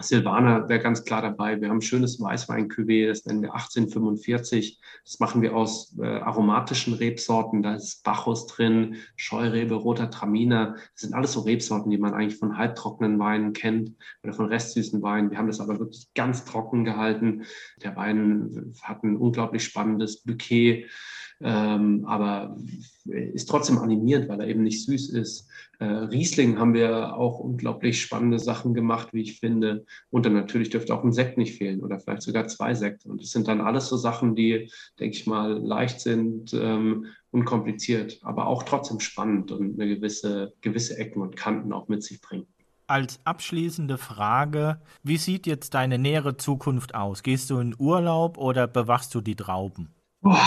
Silvaner wäre ganz klar dabei. Wir haben ein schönes weißwein das nennen wir 1845. Das machen wir aus äh, aromatischen Rebsorten. Da ist Bacchus drin, Scheurebe, roter Traminer. Das sind alles so Rebsorten, die man eigentlich von halbtrockenen Weinen kennt oder von restsüßen Weinen. Wir haben das aber wirklich ganz trocken gehalten. Der Wein hat ein unglaublich spannendes Bouquet ähm, aber ist trotzdem animierend, weil er eben nicht süß ist. Äh, Riesling haben wir auch unglaublich spannende Sachen gemacht, wie ich finde. Und dann natürlich dürfte auch ein Sekt nicht fehlen oder vielleicht sogar zwei Sekte. Und das sind dann alles so Sachen, die, denke ich mal, leicht sind, ähm, unkompliziert, aber auch trotzdem spannend und eine gewisse, gewisse Ecken und Kanten auch mit sich bringen als abschließende Frage, wie sieht jetzt deine nähere Zukunft aus? Gehst du in Urlaub oder bewachst du die Trauben? Boah,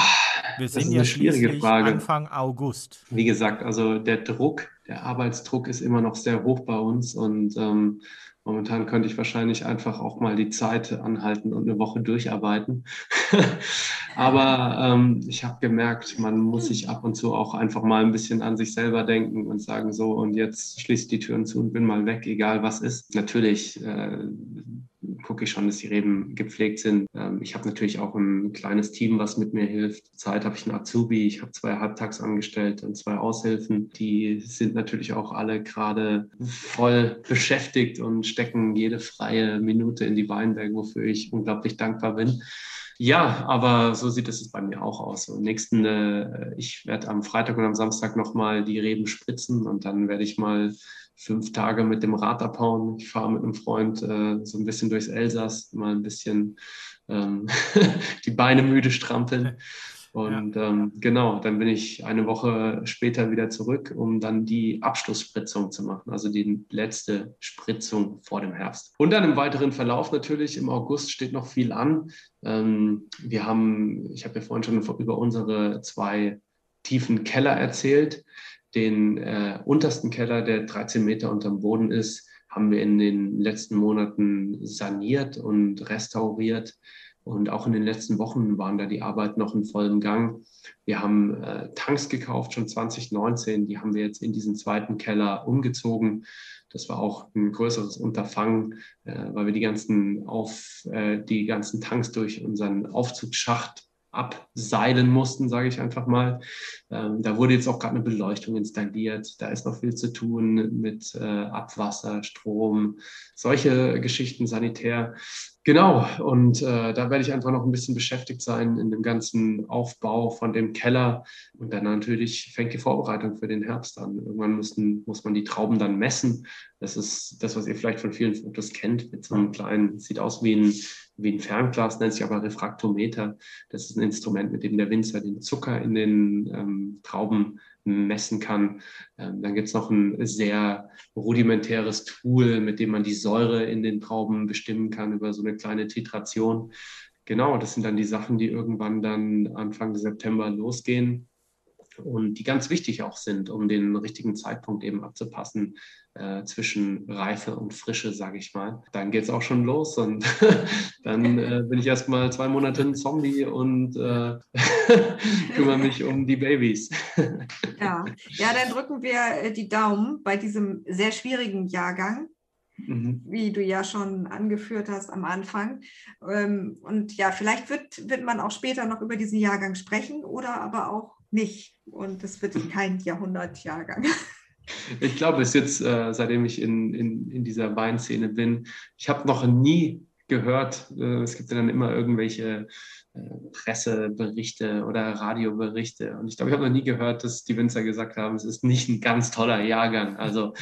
wir sind ja schwierige Frage. Anfang August. Wie gesagt, also der Druck, der Arbeitsdruck ist immer noch sehr hoch bei uns und ähm, momentan könnte ich wahrscheinlich einfach auch mal die Zeit anhalten und eine Woche durcharbeiten. Aber ähm, ich habe gemerkt, man muss sich ab und zu auch einfach mal ein bisschen an sich selber denken und sagen so, und jetzt schließe die Türen zu und bin mal weg, egal was ist. Natürlich äh, gucke ich schon, dass die Reben gepflegt sind. Ähm, ich habe natürlich auch ein kleines Team, was mit mir hilft. Zurzeit habe ich einen Azubi, ich habe zwei Halbtagsangestellte und zwei Aushilfen. Die sind natürlich auch alle gerade voll beschäftigt und stecken jede freie Minute in die Weinberge, wofür ich unglaublich dankbar bin. Ja, aber so sieht es bei mir auch aus. Und nächsten, äh, ich werde am Freitag und am Samstag nochmal die Reben spritzen und dann werde ich mal fünf Tage mit dem Rad abhauen. Ich fahre mit einem Freund äh, so ein bisschen durchs Elsass, mal ein bisschen ähm, die Beine müde strampeln. Und ja. ähm, genau, dann bin ich eine Woche später wieder zurück, um dann die Abschlussspritzung zu machen, also die letzte Spritzung vor dem Herbst. Und dann im weiteren Verlauf natürlich, im August steht noch viel an. Ähm, wir haben, ich habe ja vorhin schon über unsere zwei tiefen Keller erzählt. Den äh, untersten Keller, der 13 Meter unterm Boden ist, haben wir in den letzten Monaten saniert und restauriert. Und auch in den letzten Wochen waren da die Arbeiten noch in vollem Gang. Wir haben äh, Tanks gekauft, schon 2019. Die haben wir jetzt in diesen zweiten Keller umgezogen. Das war auch ein größeres Unterfangen, äh, weil wir die ganzen, auf, äh, die ganzen Tanks durch unseren Aufzugsschacht abseilen mussten, sage ich einfach mal. Ähm, da wurde jetzt auch gerade eine Beleuchtung installiert. Da ist noch viel zu tun mit äh, Abwasser, Strom, solche Geschichten sanitär. Genau, und äh, da werde ich einfach noch ein bisschen beschäftigt sein in dem ganzen Aufbau von dem Keller. Und dann natürlich fängt die Vorbereitung für den Herbst an. Irgendwann müssen, muss man die Trauben dann messen. Das ist das, was ihr vielleicht von vielen Fotos kennt, mit so einem kleinen, sieht aus wie ein, wie ein Fernglas, nennt sich aber Refraktometer. Das ist ein Instrument, mit dem der Winzer den Zucker in den ähm, Trauben messen kann. Ähm, dann gibt es noch ein sehr rudimentäres Tool, mit dem man die Säure in den Trauben bestimmen kann über so eine kleine Titration. Genau, das sind dann die Sachen, die irgendwann dann Anfang September losgehen und die ganz wichtig auch sind, um den richtigen Zeitpunkt eben abzupassen äh, zwischen Reife und Frische, sage ich mal. Dann geht es auch schon los und dann äh, bin ich erstmal zwei Monate ein Zombie und äh, kümmere mich um die Babys. ja. ja, dann drücken wir äh, die Daumen bei diesem sehr schwierigen Jahrgang. Mhm. wie du ja schon angeführt hast am Anfang. Ähm, und ja, vielleicht wird, wird man auch später noch über diesen Jahrgang sprechen oder aber auch nicht. Und es wird kein Jahrhundertjahrgang. Ich glaube, es ist jetzt, äh, seitdem ich in, in, in dieser Weinszene bin, ich habe noch nie gehört, äh, es gibt ja dann immer irgendwelche äh, Presseberichte oder Radioberichte. Und ich glaube, ich habe noch nie gehört, dass die Winzer gesagt haben, es ist nicht ein ganz toller Jahrgang. Also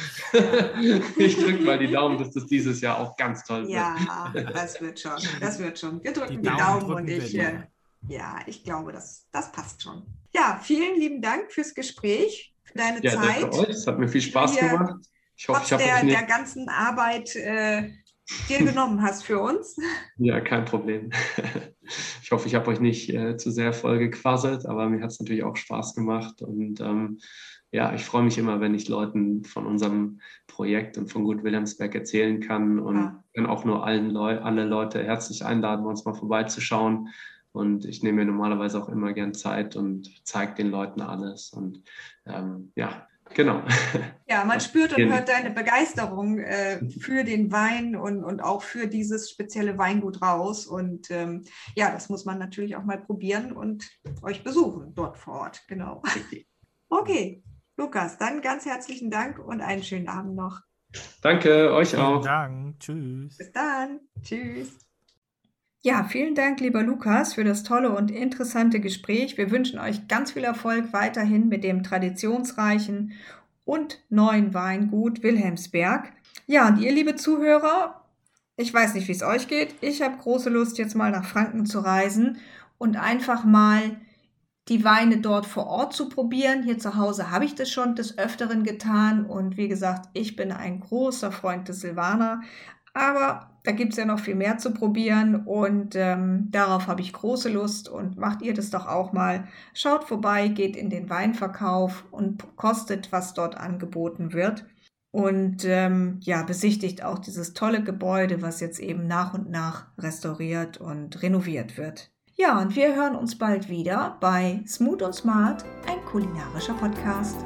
ich drücke mal die Daumen, dass das dieses Jahr auch ganz toll wird. Ja, das wird schon. Das wird schon. Wir drücken die, die Daumen, Daumen und ich. Wir, ja, ich glaube, das, das passt schon. Ja, vielen lieben Dank fürs Gespräch, für deine ja, Zeit. Danke euch. Es hat mir viel Spaß gemacht. Ich hoffe, ich habe der, der ganzen Arbeit äh, dir genommen hast für uns. Ja, kein Problem. Ich hoffe, ich habe euch nicht äh, zu sehr voll gequasselt, aber mir hat es natürlich auch Spaß gemacht und ähm, ja, ich freue mich immer, wenn ich Leuten von unserem Projekt und von Gut Wilhelmsberg erzählen kann und ja. kann auch nur allen Leu alle Leute herzlich einladen, uns mal vorbeizuschauen. Und ich nehme mir normalerweise auch immer gern Zeit und zeige den Leuten alles. Und ähm, ja, genau. Ja, man spürt und hört deine Begeisterung äh, für den Wein und, und auch für dieses spezielle Weingut raus. Und ähm, ja, das muss man natürlich auch mal probieren und euch besuchen dort vor Ort. Genau. Okay, Lukas, dann ganz herzlichen Dank und einen schönen Abend noch. Danke, euch auch. Vielen Dank. Tschüss. Bis dann. Tschüss. Ja, vielen Dank, lieber Lukas, für das tolle und interessante Gespräch. Wir wünschen euch ganz viel Erfolg weiterhin mit dem traditionsreichen und neuen Weingut Wilhelmsberg. Ja, und ihr, liebe Zuhörer, ich weiß nicht, wie es euch geht. Ich habe große Lust, jetzt mal nach Franken zu reisen und einfach mal die Weine dort vor Ort zu probieren. Hier zu Hause habe ich das schon des Öfteren getan und wie gesagt, ich bin ein großer Freund des Silvaner, aber da gibt es ja noch viel mehr zu probieren und ähm, darauf habe ich große Lust und macht ihr das doch auch mal. Schaut vorbei, geht in den Weinverkauf und kostet, was dort angeboten wird. Und ähm, ja, besichtigt auch dieses tolle Gebäude, was jetzt eben nach und nach restauriert und renoviert wird. Ja, und wir hören uns bald wieder bei Smooth und Smart, ein kulinarischer Podcast.